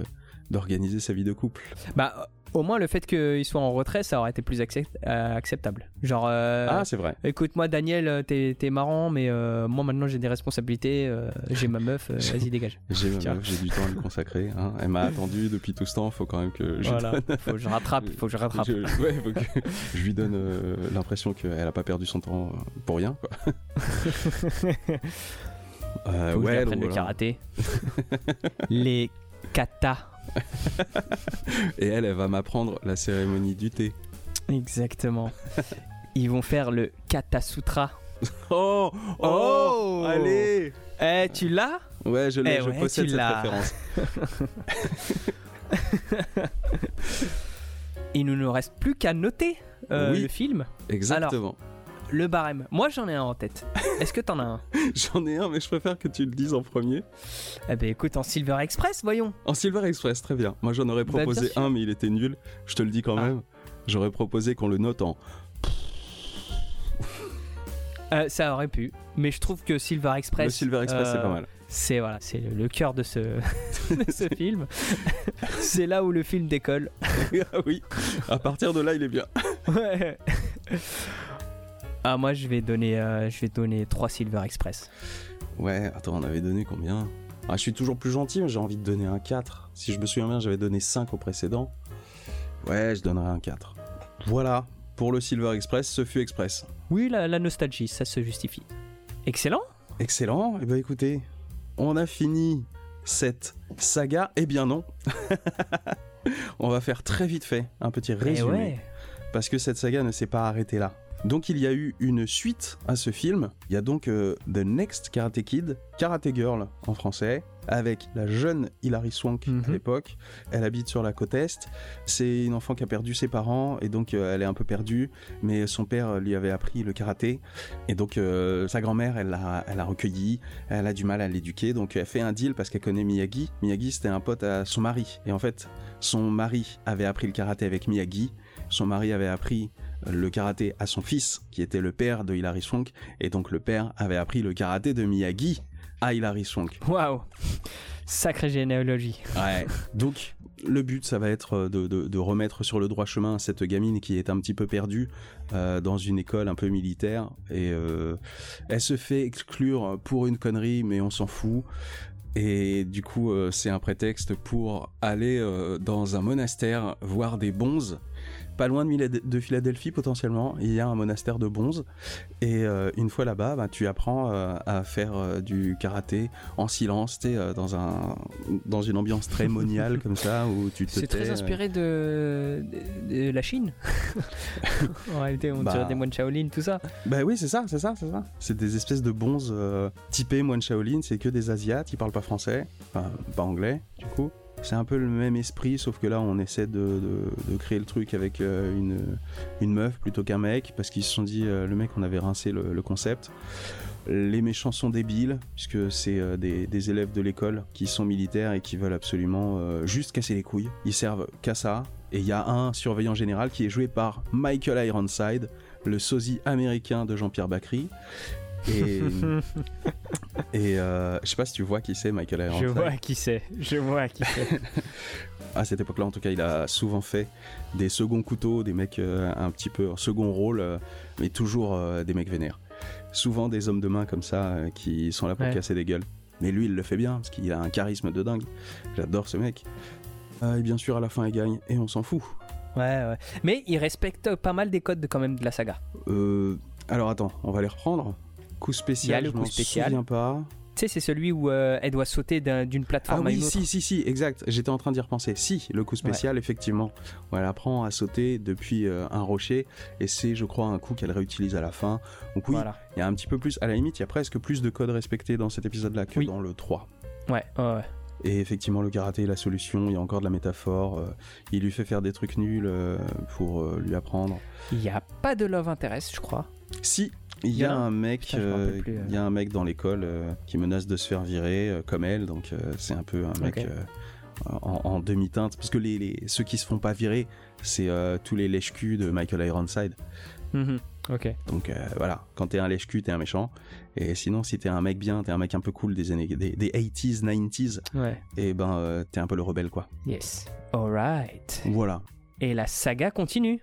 d'organiser sa vie de couple. Bah au moins le fait qu'il soit en retrait, ça aurait été plus accept- euh, acceptable. Genre euh, ah, c'est vrai. Écoute, moi, Daniel, euh, t'es marrant, mais euh, moi maintenant j'ai des responsabilités, euh, j'ai ma meuf, euh, vas-y, dégage. J'ai ma meuf, j'ai du temps à lui consacrer. hein. Elle m'a attendu depuis tout ce temps. Faut quand même que je Voilà, donne- faut que je rattrape, faut que je rattrape. Je, ouais, faut que je lui donne euh, l'impression qu'elle a pas perdu son temps pour rien. Quoi. Euh, Faut que je ouais, donc le voilà. karaté. Les katas. Et elle, elle va m'apprendre la cérémonie du thé. Exactement. Ils vont faire le Kata Sutra. Oh, Oh allez Eh, tu l'as? Ouais, je l'ai, Eh je ouais, possède tu cette l'as. référence. Il ne nous reste plus qu'à noter euh, Oui. le film, Exactement. Le barème. Moi, j'en ai un en tête. Est-ce que t'en as un? J'en ai un, mais je préfère que tu le dises en premier. Eh ben, écoute, en Silver Express, voyons. En Silver Express, très bien. Moi, j'en aurais Bah, proposé un, mais il était nul. Je te le dis quand Ah. même. J'aurais proposé qu'on le note en. Euh, ça aurait pu, mais je trouve que Silver Express. Le Silver Express, c'est euh, pas mal. C'est voilà, c'est le, le cœur de ce, de ce film. c'est là où le film décolle. ah oui, à partir de là, il est bien. Ouais. Ah moi je vais donner euh, je vais donner 3 Silver Express. Ouais, attends, on avait donné combien? Ah, Je suis toujours plus gentil, mais j'ai envie de donner un 4. Si je me souviens bien, j'avais donné 5 au précédent. Ouais, je donnerai un 4. Voilà, pour le Silver Express, ce fut Express. Oui, la, la nostalgie, ça se justifie. Excellent. Excellent, et ben écoutez, on a fini cette saga. Eh bien non, On va faire très vite fait un petit Eh résumé. ouais. parce que cette saga ne s'est pas arrêtée là. Donc il y a eu une suite à ce film. Il y a donc euh, The Next Karate Kid, Karate Girl en français, avec la jeune Hilary Swank Mhm. à l'époque. Elle habite sur la côte est. C'est une enfant qui a perdu ses parents et donc euh, elle est un peu perdue. Mais son père lui avait appris le karaté et donc euh, sa grand-mère elle l'a elle recueillie. Elle a du mal à l'éduquer donc elle fait un deal parce qu'elle connaît Miyagi. Miyagi c'était un pote à son mari et en fait son mari avait appris le karaté avec Miyagi. Son mari avait appris le karaté à son fils, qui était le père de Hilary Swank, et donc le père avait appris le karaté de Miyagi à Hilary Swank. Waouh. Sacrée généalogie. Ouais. Donc le but, ça va être de, de- de remettre sur le droit chemin cette gamine qui est un petit peu perdue euh, dans une école un peu militaire, et euh, elle se fait exclure pour une connerie, mais on s'en fout. Et du coup, euh, c'est un prétexte pour aller euh, dans un monastère voir des bonzes. Pas loin de, Philadelphie potentiellement, il y a un monastère de bonzes. Et euh, une fois là-bas, bah, tu apprends euh, à faire euh, du karaté en silence, tu dans, un, dans une ambiance très moniale comme ça, où tu te C'est très inspiré de, de, de la Chine. en réalité, on Bah. dirait des moines Shaolin, tout ça. Bah oui, c'est ça, c'est ça, c'est ça. C'est des espèces de bonzes typés moine Shaolin, c'est que des Asiates, ils parlent pas français, enfin pas anglais, du coup. C'est un peu le même esprit, sauf que là on essaie de, créer le truc avec euh, une, une meuf plutôt qu'un mec, parce qu'ils se sont dit, euh, le mec, on avait rincé le, concept. Les méchants sont débiles, puisque c'est euh, des, des élèves de l'école qui sont militaires et qui veulent absolument juste casser les couilles. Ils servent qu'à ça. Et il y a un surveillant général qui est joué par Michael Ironside, le sosie américain de Jean-Pierre Bacry. Et, et euh, je sais pas si tu vois qui c'est Michael Je Ironside. vois qui c'est. Je vois qui c'est. À cette époque-là, en tout cas, il a souvent fait des seconds couteaux, des mecs euh, un petit peu en second rôle, euh, mais toujours des mecs vénères. Souvent des hommes de main comme ça qui sont là pour Ouais. casser des gueules. Mais lui, il le fait bien parce qu'il a un charisme de dingue. J'adore ce mec. Et bien sûr, à la fin, il gagne et on s'en fout. Ouais, ouais. Mais il respecte pas mal des codes de- quand même de la saga. Euh, alors attends, on va les reprendre. Coup spécial, Il y a le je coup spécial. souviens pas. Tu sais, c'est celui où euh, elle doit sauter d'un- d'une Ah plateforme à oui, une autre. si, si, si, exact. J'étais en train d'y repenser. Si, le coup spécial, effectivement. où elle apprend à sauter depuis euh, un rocher et c'est, je crois, un coup qu'elle réutilise à la fin. Donc oui, Voilà. il y a un petit peu plus, à la limite, il y a presque plus de codes respectés dans cet épisode-là que Oui. dans le 3. Ouais, ouais. Et effectivement, le karaté est la solution, il y a encore de la métaphore. euh, il lui fait faire des trucs nuls euh, pour euh, lui apprendre. Il n'y a pas de love interest, je crois. Si, il y, a un mec, euh, euh. il y a un mec dans l'école euh, qui menace de se faire virer euh, comme elle, donc c'est un peu un mec en, en demi-teinte, parce que les, les- ceux qui se font pas virer, c'est tous les lèche-culs de Michael Ironside. Mhm. Ok. Donc voilà, quand t'es un lèche-cul, t'es un méchant, et sinon si t'es un mec bien, t'es un mec un peu cool des années des, des 80s, 90s, Ouais. et ben euh, t'es un peu le rebelle quoi. Yes. Alright. Voilà. Et la saga continue.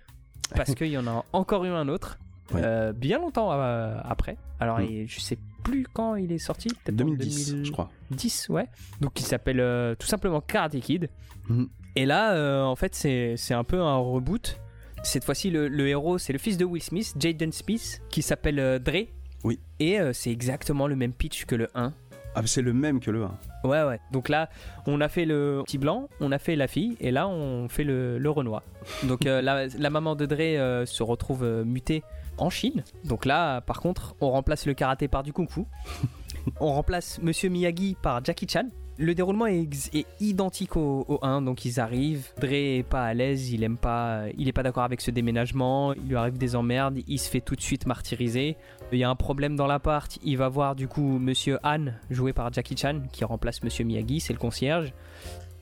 Parce qu'il y en a encore eu un autre. Euh, bien longtemps euh, après. Alors, Mm. il- je sais plus quand il est sorti. Peut-être en 2010, je crois. 2010, ouais. Donc, il s'appelle euh, tout simplement Karate Kid. Mhm. Et là, euh, en fait, c'est un peu un reboot. Cette fois-ci, le, le héros, c'est le fils de Will Smith, Jaden Smith, qui s'appelle Dre. Oui. Et c'est exactement le même pitch que le 1. Ah, c'est le même que le 1. Ouais, ouais. Donc là, on a fait le petit blanc, on a fait la fille, et là, on fait le, le Renoir. Donc euh, la, la maman de Dre euh, se retrouve euh, mutée en Chine. Donc là, par contre, on remplace le karaté par du kung-fu. on remplace Monsieur Miyagi par Jackie Chan. Le déroulement est, identique au, au 1, donc ils arrivent. Dre est pas à l'aise, il aime pas, il est pas d'accord avec ce déménagement, il lui arrive des emmerdes, il se fait tout de suite martyriser. Il y a un problème dans l'appart, il va voir du coup Monsieur Han, joué par Jackie Chan, qui remplace Monsieur Miyagi, c'est le concierge.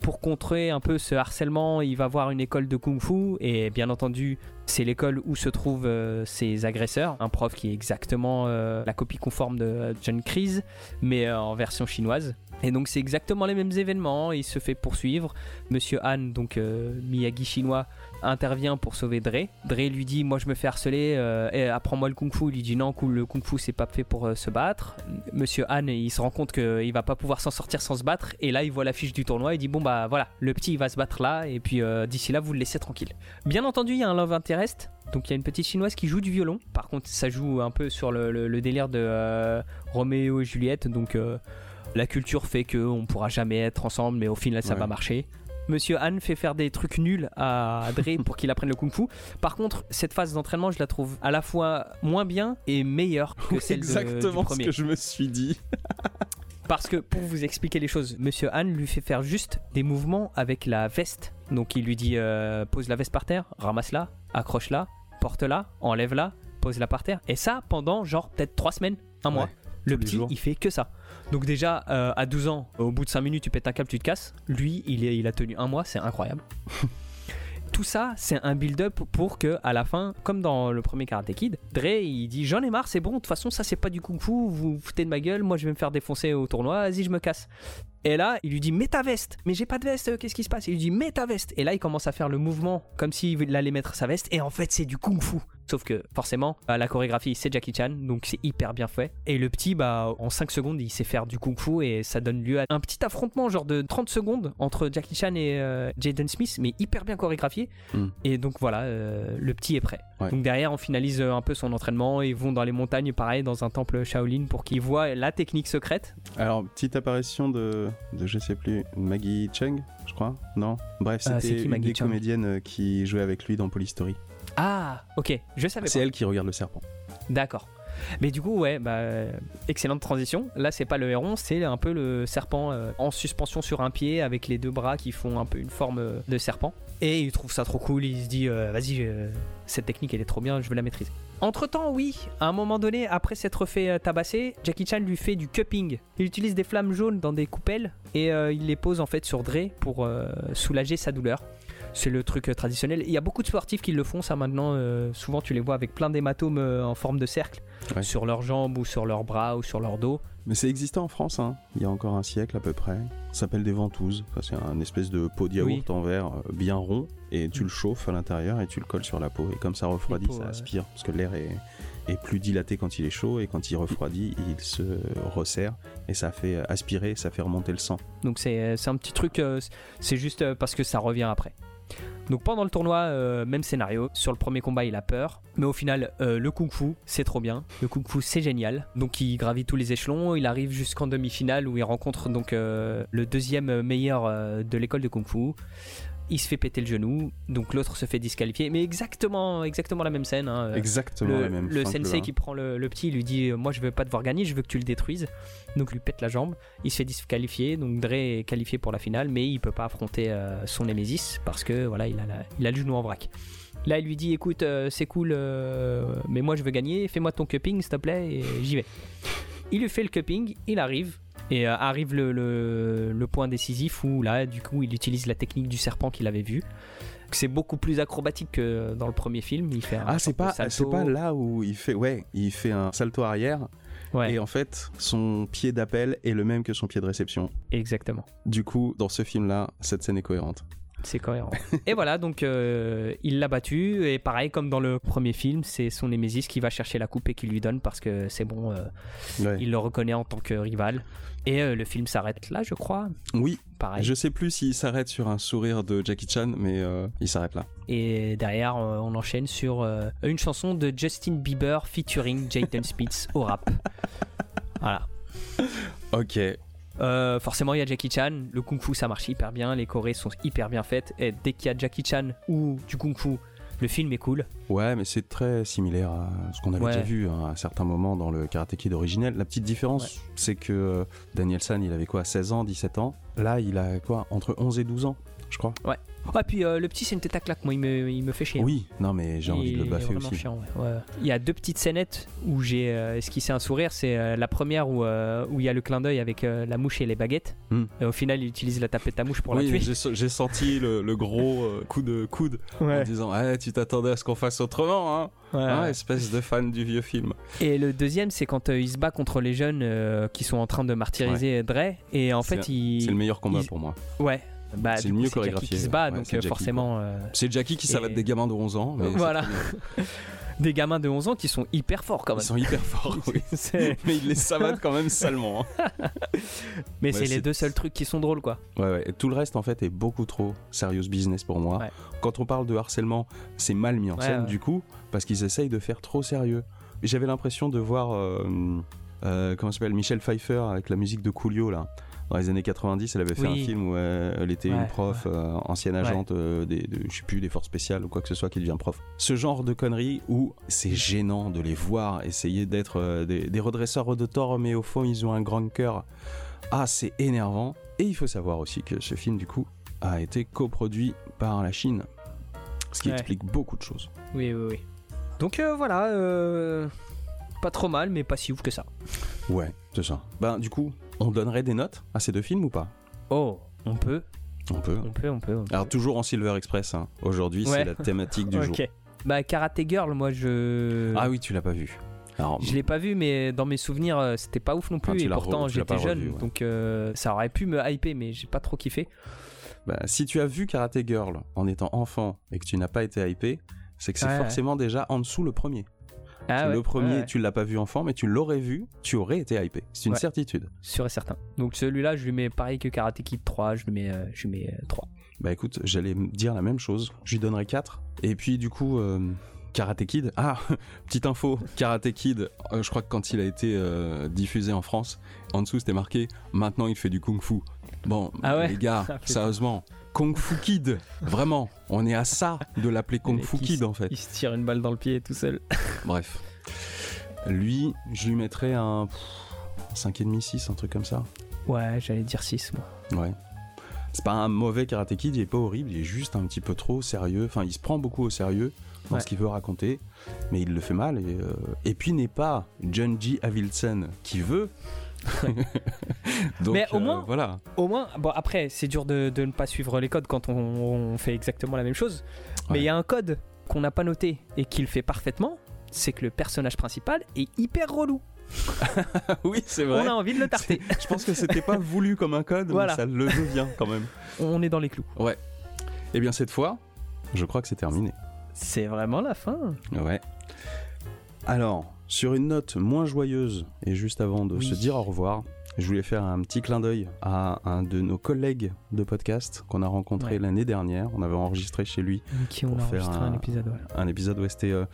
Pour contrer un peu ce harcèlement, il va voir une école de kung-fu et bien entendu, c'est l'école où se trouvent euh, ses agresseurs. Un prof qui est exactement euh, la copie conforme de John Kreese, mais euh, en version chinoise. Et donc c'est exactement les mêmes événements, il se fait poursuivre. Monsieur Han, donc euh, Miyagi chinois, intervient pour sauver Dre. Dre lui dit Moi je me fais harceler, euh, apprends-moi le kung fu. Il lui dit Non, cool, le kung fu c'est pas fait pour euh, se battre. Monsieur Han, il se rend compte qu'il va pas pouvoir s'en sortir sans se battre. Et là, il voit l'affiche du tournoi. Il dit Bon, bah voilà, le petit il va se battre là. Et puis d'ici là, vous le laissez tranquille. Bien entendu, il y a un love interest. Donc il y a une petite chinoise qui joue du violon. Par contre, ça joue un peu sur le délire de euh, Roméo et Juliette. Donc euh, la culture fait qu'on pourra jamais être ensemble, mais au final, ça Ouais. va marcher. Monsieur Han fait faire des trucs nuls à Dre pour qu'il apprenne le kung fu. Par contre, cette phase d'entraînement, je la trouve à la fois moins bien et meilleure que celle de- Exactement du ce premier. que je me suis dit. Parce que pour vous expliquer les choses, Monsieur Han lui fait faire juste des mouvements avec la veste. Donc il lui dit euh, pose la veste par terre, ramasse-la, accroche-la, porte-la, enlève-la, pose-la par terre. Et ça pendant genre peut-être 3 semaines, un mois. Le petit, il fait que ça. Donc déjà, euh, à 12 ans, au bout de 5 minutes, tu pètes un câble, tu te casses. Lui, il, est, il a tenu un mois, c'est incroyable. Tout ça, c'est un build-up pour que, à la fin, comme dans le premier Karate Kid, Dre, il dit J'en ai marre, c'est bon, de toute façon, ça c'est pas du kung fu, vous vous foutez de ma gueule, moi je vais me faire défoncer au tournoi, vas-y, je me casse. Et là, il lui dit Mets ta veste Mais j'ai pas de veste, euh, qu'est-ce qui se passe? Il lui dit Mets ta veste Et là, il commence à faire le mouvement comme s'il allait mettre sa veste, et en fait, c'est du kung fu. Sauf que, forcément, euh, la chorégraphie, c'est Jackie Chan, donc c'est hyper bien fait. Et le petit, bah, en 5 secondes, il sait faire du kung fu, et ça donne lieu à un petit affrontement, genre de 30 secondes, entre Jackie Chan et euh, Jaden Smith, mais hyper bien chorégraphié. Mm. Et donc voilà, euh, le petit est prêt. Ouais. Donc derrière, on finalise un peu son entraînement, ils vont dans les montagnes, pareil, dans un temple Shaolin, pour qu'il voit la technique secrète. Alors, petite apparition de, de je sais plus, Maggie Chung, je crois Non? Bref, c'est c'était qui, une Maggie des Chung? comédiennes euh, qui jouait avec lui dans Polystory. Ah, ok, je savais C'est pas. elle qui regarde le serpent. D'accord. Mais du coup, ouais, bah, euh, excellente transition. Là, c'est pas le héron, c'est un peu le serpent euh, en suspension sur un pied avec les deux bras qui font un peu une forme euh, de serpent. Et il trouve ça trop cool. Il se dit, vas-y, cette technique, elle est trop bien, je veux la maîtriser. Entre temps, oui, à un moment donné, après s'être fait tabasser, Jackie Chan lui fait du cupping. Il utilise des flammes jaunes dans des coupelles et il les pose en fait sur Dre pour soulager sa douleur. C'est le truc euh, traditionnel. Il y a beaucoup de sportifs qui le font, ça maintenant. euh, souvent, tu les vois avec plein d'hématomes euh, en forme de cercle Ouais. sur leurs jambes ou sur leurs bras ou sur leur dos. Mais c'est existant en France, hein. il y a encore un siècle à peu près. Ça s'appelle des ventouses. Enfin, c'est un espèce de pot de yaourt Oui. en verre bien rond et tu le chauffes à l'intérieur et tu le colles sur la peau. Et comme ça refroidit, peaux, ça ouais. aspire. Parce que l'air est, est plus dilaté quand il est chaud et quand il refroidit, il se resserre et ça fait aspirer, ça fait remonter le sang. Donc c'est un petit truc, c'est juste parce que ça revient après. Donc pendant le tournoi, euh, même scénario. Sur le premier combat, il a peur. Mais au final, euh, le kung fu, c'est trop bien. Le kung fu, c'est génial. Donc il gravit tous les échelons. Il arrive jusqu'en demi-finale où il rencontre donc euh, le deuxième meilleur de l'école de kung fu. Il se fait péter le genou. Donc l'autre se fait disqualifier. Mais exactement, exactement la même scène. hein. Exactement le, la même le sensei qui prend le, le petit il lui dit euh, moi je veux pas te voir gagner je veux que tu le détruises donc lui pète la jambe il se fait disqualifier donc Dre est qualifié pour la finale mais il peut pas affronter euh, son Nemesis parce que voilà il a, la- il a le genou en vrac là il lui dit écoute euh, c'est cool euh, mais moi je veux gagner fais-moi ton cupping s'il te plaît et j'y vais il lui fait le cupping il arrive et euh, arrive le, le- le point décisif où là du coup il utilise la technique du serpent qu'il avait vu c'est beaucoup plus acrobatique que dans le premier film il fait un Ah, c'est pas, salto. c'est pas là où il fait, ouais, il fait un salto arrière ouais et en fait, son pied d'appel est le même que son pied de réception. exactement Du coup, dans ce film-là, cette scène est cohérente. C'est cohérent. et voilà, donc euh, il l'a battu. Et pareil, comme dans le premier film, c'est son Némésis qui va chercher la coupe et qui lui donne parce que c'est bon, euh, Ouais. il le reconnaît en tant que rival. Et euh, le film s'arrête là, je crois. Oui, Pareil. je sais plus s'il s'arrête sur un sourire de Jackie Chan, mais euh, il s'arrête là. Et derrière, euh, on enchaîne sur euh, une chanson de Justin Bieber featuring Jaden Smith au rap. Voilà. Ok. Euh, forcément, il y a Jackie Chan. Le kung fu, ça marche hyper bien. Les chorés sont hyper bien faites. Et dès qu'il y a Jackie Chan ou du kung fu, le film est cool. Ouais, mais c'est très similaire à ce qu'on avait Ouais. déjà vu hein, à certains moments dans le Karate Kid originel. La petite différence, c'est que euh, Daniel San, il avait quoi 16 ans, 17 ans? Là, il a quoi Entre 11 et 12 ans, je crois. Ouais, puis euh, le petit, c'est une tête à claque. Moi, il me, il me fait chier. Oui, non, mais j'ai envie de le baffer aussi. chiant, ouais. Ouais. Il y a deux petites scénettes où j'ai euh, esquissé un sourire. C'est euh, la première où euh, où il y a le clin d'œil avec euh, la mouche et les baguettes. Hmm. Et au final, il utilise la tapette à mouche pour la tuer. j'ai senti le, le gros euh, coup de coude en Ouais. disant Eh, Tu t'attendais à ce qu'on fasse autrement, hein Ouais. Ah, Espèce de fan du vieux film. Et le deuxième, c'est quand euh, il se bat contre les jeunes euh, qui sont en train de martyriser Dre. Et en C'est- fait, il. C'est le meilleur combat il- pour moi. Ouais. Bah, C'est le mieux c'est Jackie chorégraphié, qui se bat, ouais, donc c'est euh, Jackie, forcément. euh, C'est Jackie qui Et- savate des gamins de 11 ans. Mais Voilà. des gamins de 11 ans qui sont hyper forts quand Ils même. sont hyper forts, oui. Mais ils les savatent quand même salement. hein. Mais Ouais, c'est les deux seuls trucs qui sont drôles, quoi. Ouais, ouais. Et tout le reste, en fait, est beaucoup trop serious business pour moi. Ouais. Quand on parle de harcèlement, c'est mal mis en scène, du coup, parce qu'ils essayent de faire trop sérieux. J'avais l'impression de voir, euh, euh, comment s'appelle, Michel Pfeiffer avec la musique de Coolio, là, Dans les années 90, elle avait fait Oui. un film où euh, elle était Ouais, une prof, euh, ancienne Ouais. agente euh, des, de, je sais plus, des forces spéciales ou quoi que ce soit qui devient prof. Ce genre de conneries où c'est gênant de les voir essayer d'être des, des redresseurs de tort, mais au fond ils ont un grand cœur. Ah, c'est énervant. Et il faut savoir aussi que ce film, du coup, a été coproduit par la Chine. Ce qui Ouais. explique beaucoup de choses. Oui, oui, oui. Donc euh, voilà, euh, pas trop mal, mais pas si ouf que ça. Ouais, c'est ça. Ben, du coup, on donnerait des notes à ces deux films ou pas Oh, on peut, On peut. on peut, on peut. on peut. Alors, toujours en Silver Express. hein. Aujourd'hui, c'est la thématique du jour. ok. Bah, Karate Girl, moi je. Ah oui, tu l'as pas vu. Alors, Je l'ai pas vu, mais dans mes souvenirs, euh, c'était pas ouf non plus. Ah, tu et pourtant, j'étais jeune, revu, ouais. donc euh, ça aurait pu me hyper, mais j'ai pas trop kiffé. bah, si tu as vu Karate Girl en étant enfant et que tu n'as pas été hypé, c'est que c'est ouais. forcément déjà en dessous le premier. Ah ouais, le premier, ouais, ouais. tu l'as pas vu enfant, mais tu l'aurais vu, tu aurais été hypé. C'est une certitude. sûr et certain. Donc celui-là, je lui mets pareil que Karate Kid 3, je lui mets, euh, je lui mets euh, 3. Bah écoute, j'allais dire la même chose. Je lui donnerais 4. Et puis du coup, euh, Karate Kid. Ah, petite info. Karate Kid, euh, je crois que quand il a été euh, diffusé en France, en dessous c'était marqué maintenant il fait du kung fu. Bon, Ah ouais? les gars, Ah, sérieusement, Kung Fu Kid, vraiment, on est à ça de l'appeler Kung Fu Kid en fait. Il se tire une balle dans le pied tout seul. Bref. Lui, je lui mettrais un 5,5, 6, un truc comme ça. Ouais, j'allais dire 6 moi. Ouais. C'est pas un mauvais Karate Kid, il est pas horrible, il est juste un petit peu trop sérieux. Enfin, il se prend beaucoup au sérieux dans Ouais. ce qu'il veut raconter, mais il le fait mal. Et, euh, et puis n'est pas John G. Avildsen qui veut. Donc, Mais au euh, moins- voilà. Au moins, bon après, c'est dur de, de ne pas suivre les codes quand on, on fait exactement la même chose. Mais Ouais. il y a un code qu'on n'a pas noté et qu'il fait parfaitement, c'est que le personnage principal est hyper relou. oui, c'est On a envie de le tarter. Je pense que c'était pas voulu comme un code, Voilà. mais ça le devient quand même. on est dans les clous. Et bien cette fois, je crois que c'est terminé. C'est vraiment la fin. Ouais. Alors, sur une note moins joyeuse, et juste avant de Oui. se dire au revoir, je voulais faire un petit clin d'œil à un de nos collègues de podcast qu'on a rencontré Ouais. l'année dernière. On avait enregistré chez lui Qui Pour faire un, un- épisode. un épisode où c'était euh,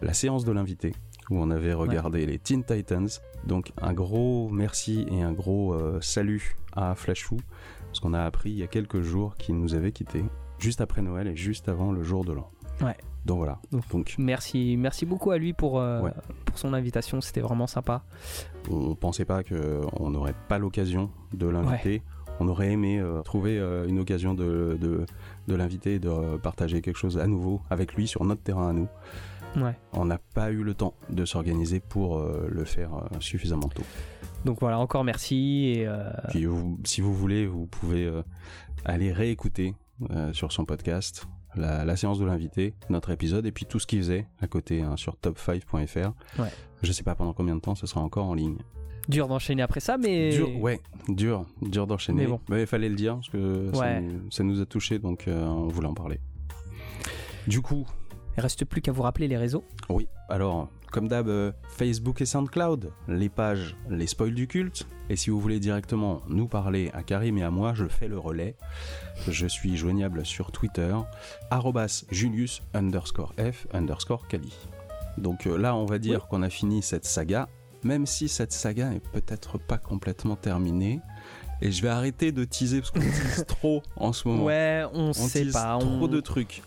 la séance de l'invité, où on avait regardé les Teen Titans. Donc un gros merci et un gros euh, salut à Flashou, parce qu'on a appris il y a quelques jours qu'il nous avait quittés, juste après Noël et juste avant le jour de l'an. Ouais. Donc voilà. Donc, Donc Merci, merci beaucoup à lui pour, euh, Ouais. pour son invitation. C'était vraiment sympa. on pensait pas qu'on n'aurait pas l'occasion de l'inviter. On aurait aimé euh, trouver euh, une occasion de, de, de l'inviter, de euh, partager quelque chose à nouveau avec lui sur notre terrain à nous. Ouais. On n'a pas eu le temps de s'organiser pour euh, le faire euh, suffisamment tôt. Donc voilà, encore merci. Et, euh, Puis vous- si vous voulez, vous pouvez aller réécouter sur son podcast la, la séance de l'invité, notre épisode, et puis tout ce qu'il faisait à côté hein, sur top5.fr. Ouais. Je sais pas pendant combien de temps ce sera encore en ligne. dur d'enchaîner après ça, mais. Dur, ouais, dur, dur d'enchaîner. Mais bon. il fallait le dire parce que ça, Ouais. nous, ça nous a touché, donc euh, on voulait en parler. Du coup, Il reste plus qu'à vous rappeler les réseaux. oui. Alors, comme d'hab, euh, Facebook et SoundCloud, les pages, les spoils du culte. Et si vous voulez directement nous parler à Karim et à moi, je fais le relais. Je suis joignable sur Twitter, arrobas Julius underscore F underscore Kali. Donc euh, là, on va dire qu'on a fini cette saga, même si cette saga n'est peut-être pas complètement terminée. Et je vais arrêter de teaser parce qu'on tease trop en ce moment. Ouais, on, On sait tease pas. trop on- de trucs.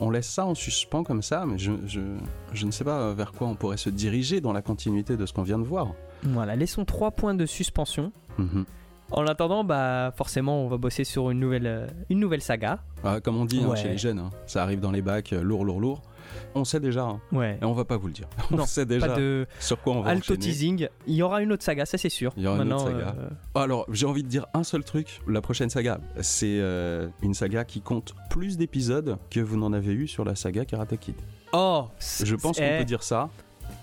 On laisse ça en suspens comme ça, mais je, je, je ne sais pas vers quoi on pourrait se diriger dans la continuité de ce qu'on vient de voir. Voilà, laissons trois points de suspension. Mhm. En attendant, bah forcément, on va bosser sur une nouvelle, euh, une nouvelle saga. Ah, comme on dit hein, chez les jeunes, hein, ça arrive dans les bacs, euh, lourd, lourd, lourd. On sait déjà, hein, Ouais. et on va pas vous le dire. Non, on sait déjà Pas de sur quoi on va alto enchaîner. teasing. Il y aura une autre saga, ça c'est sûr. Il y aura une autre saga. euh, Alors, j'ai envie de dire un seul truc. La prochaine saga, c'est euh, une saga qui compte plus d'épisodes que vous n'en avez eu sur la saga Karate Kid. Oh, Je pense qu'on eh, peut dire ça.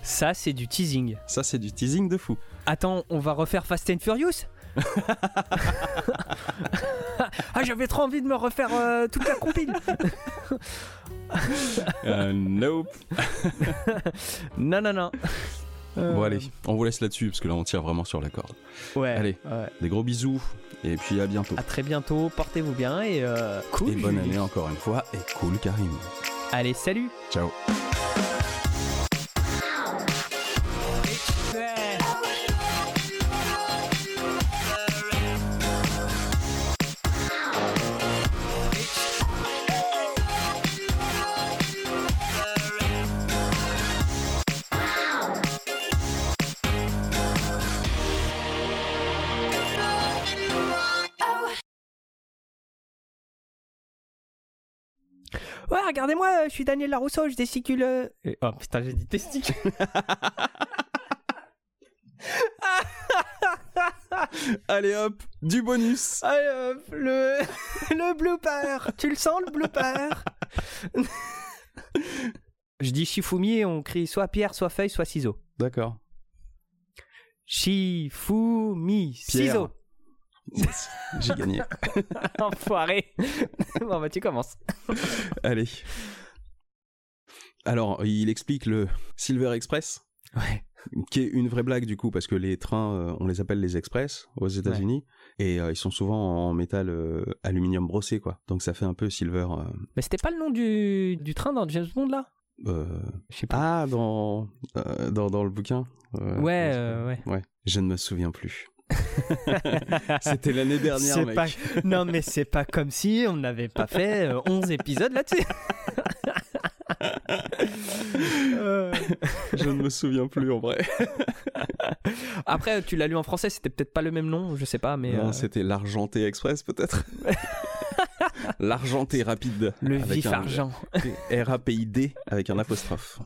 Ça, c'est du teasing. Ça, c'est du teasing de fou. Attends, on va refaire Fast and Furious? Ah, j'avais trop envie de me refaire euh, toute la compile. Euh, nope. non, non, non. Euh, Bon, allez, on vous laisse là-dessus parce que là, on tire vraiment sur la corde. Ouais. Allez. ouais. Des gros bisous et puis à bientôt. À très bientôt. Portez-vous bien et euh, cool. Et bonne année encore une fois et cool Karim. Allez, salut. Ciao. Regardez-moi, je suis Daniel Larousseau, je décicule. euh. Et- Oh putain, j'ai dit testicule. Allez hop, du bonus. Allez hop, le, le blooper. Tu le sens, le blooper? Je dis Shifumi et on crie soit pierre, soit feuille, soit ciseaux. D'accord. Shifumi, Pierre. Yes, J'ai gagné. Enfoiré. bon, bah, tu commences. Allez. Alors, il explique le Silver Express, Ouais. qui est une vraie blague du coup, parce que les trains, euh, on les appelle les express aux États-Unis, et euh, ils sont souvent en métal euh, aluminium brossé, quoi. Donc ça fait un peu Silver. euh, Mais c'était pas le nom du, du train dans James Bond là? Euh, Je sais pas. Ah, dans, euh, dans, dans le bouquin Euh, ouais, ouais. Ouais, je ne me souviens plus. C'était l'année dernière, mec. pas- Non, mais c'est pas comme si on n'avait pas fait euh, 11 épisodes là-dessus. Euh, Je ne me souviens plus en vrai. Après, tu l'as lu en français, c'était peut-être pas le même nom, je sais pas, mais. Non, euh, c'était l'Argenté Express peut-être. L'Argenté rapide. le vif un- argent. R-A-P-I-D avec un apostrophe.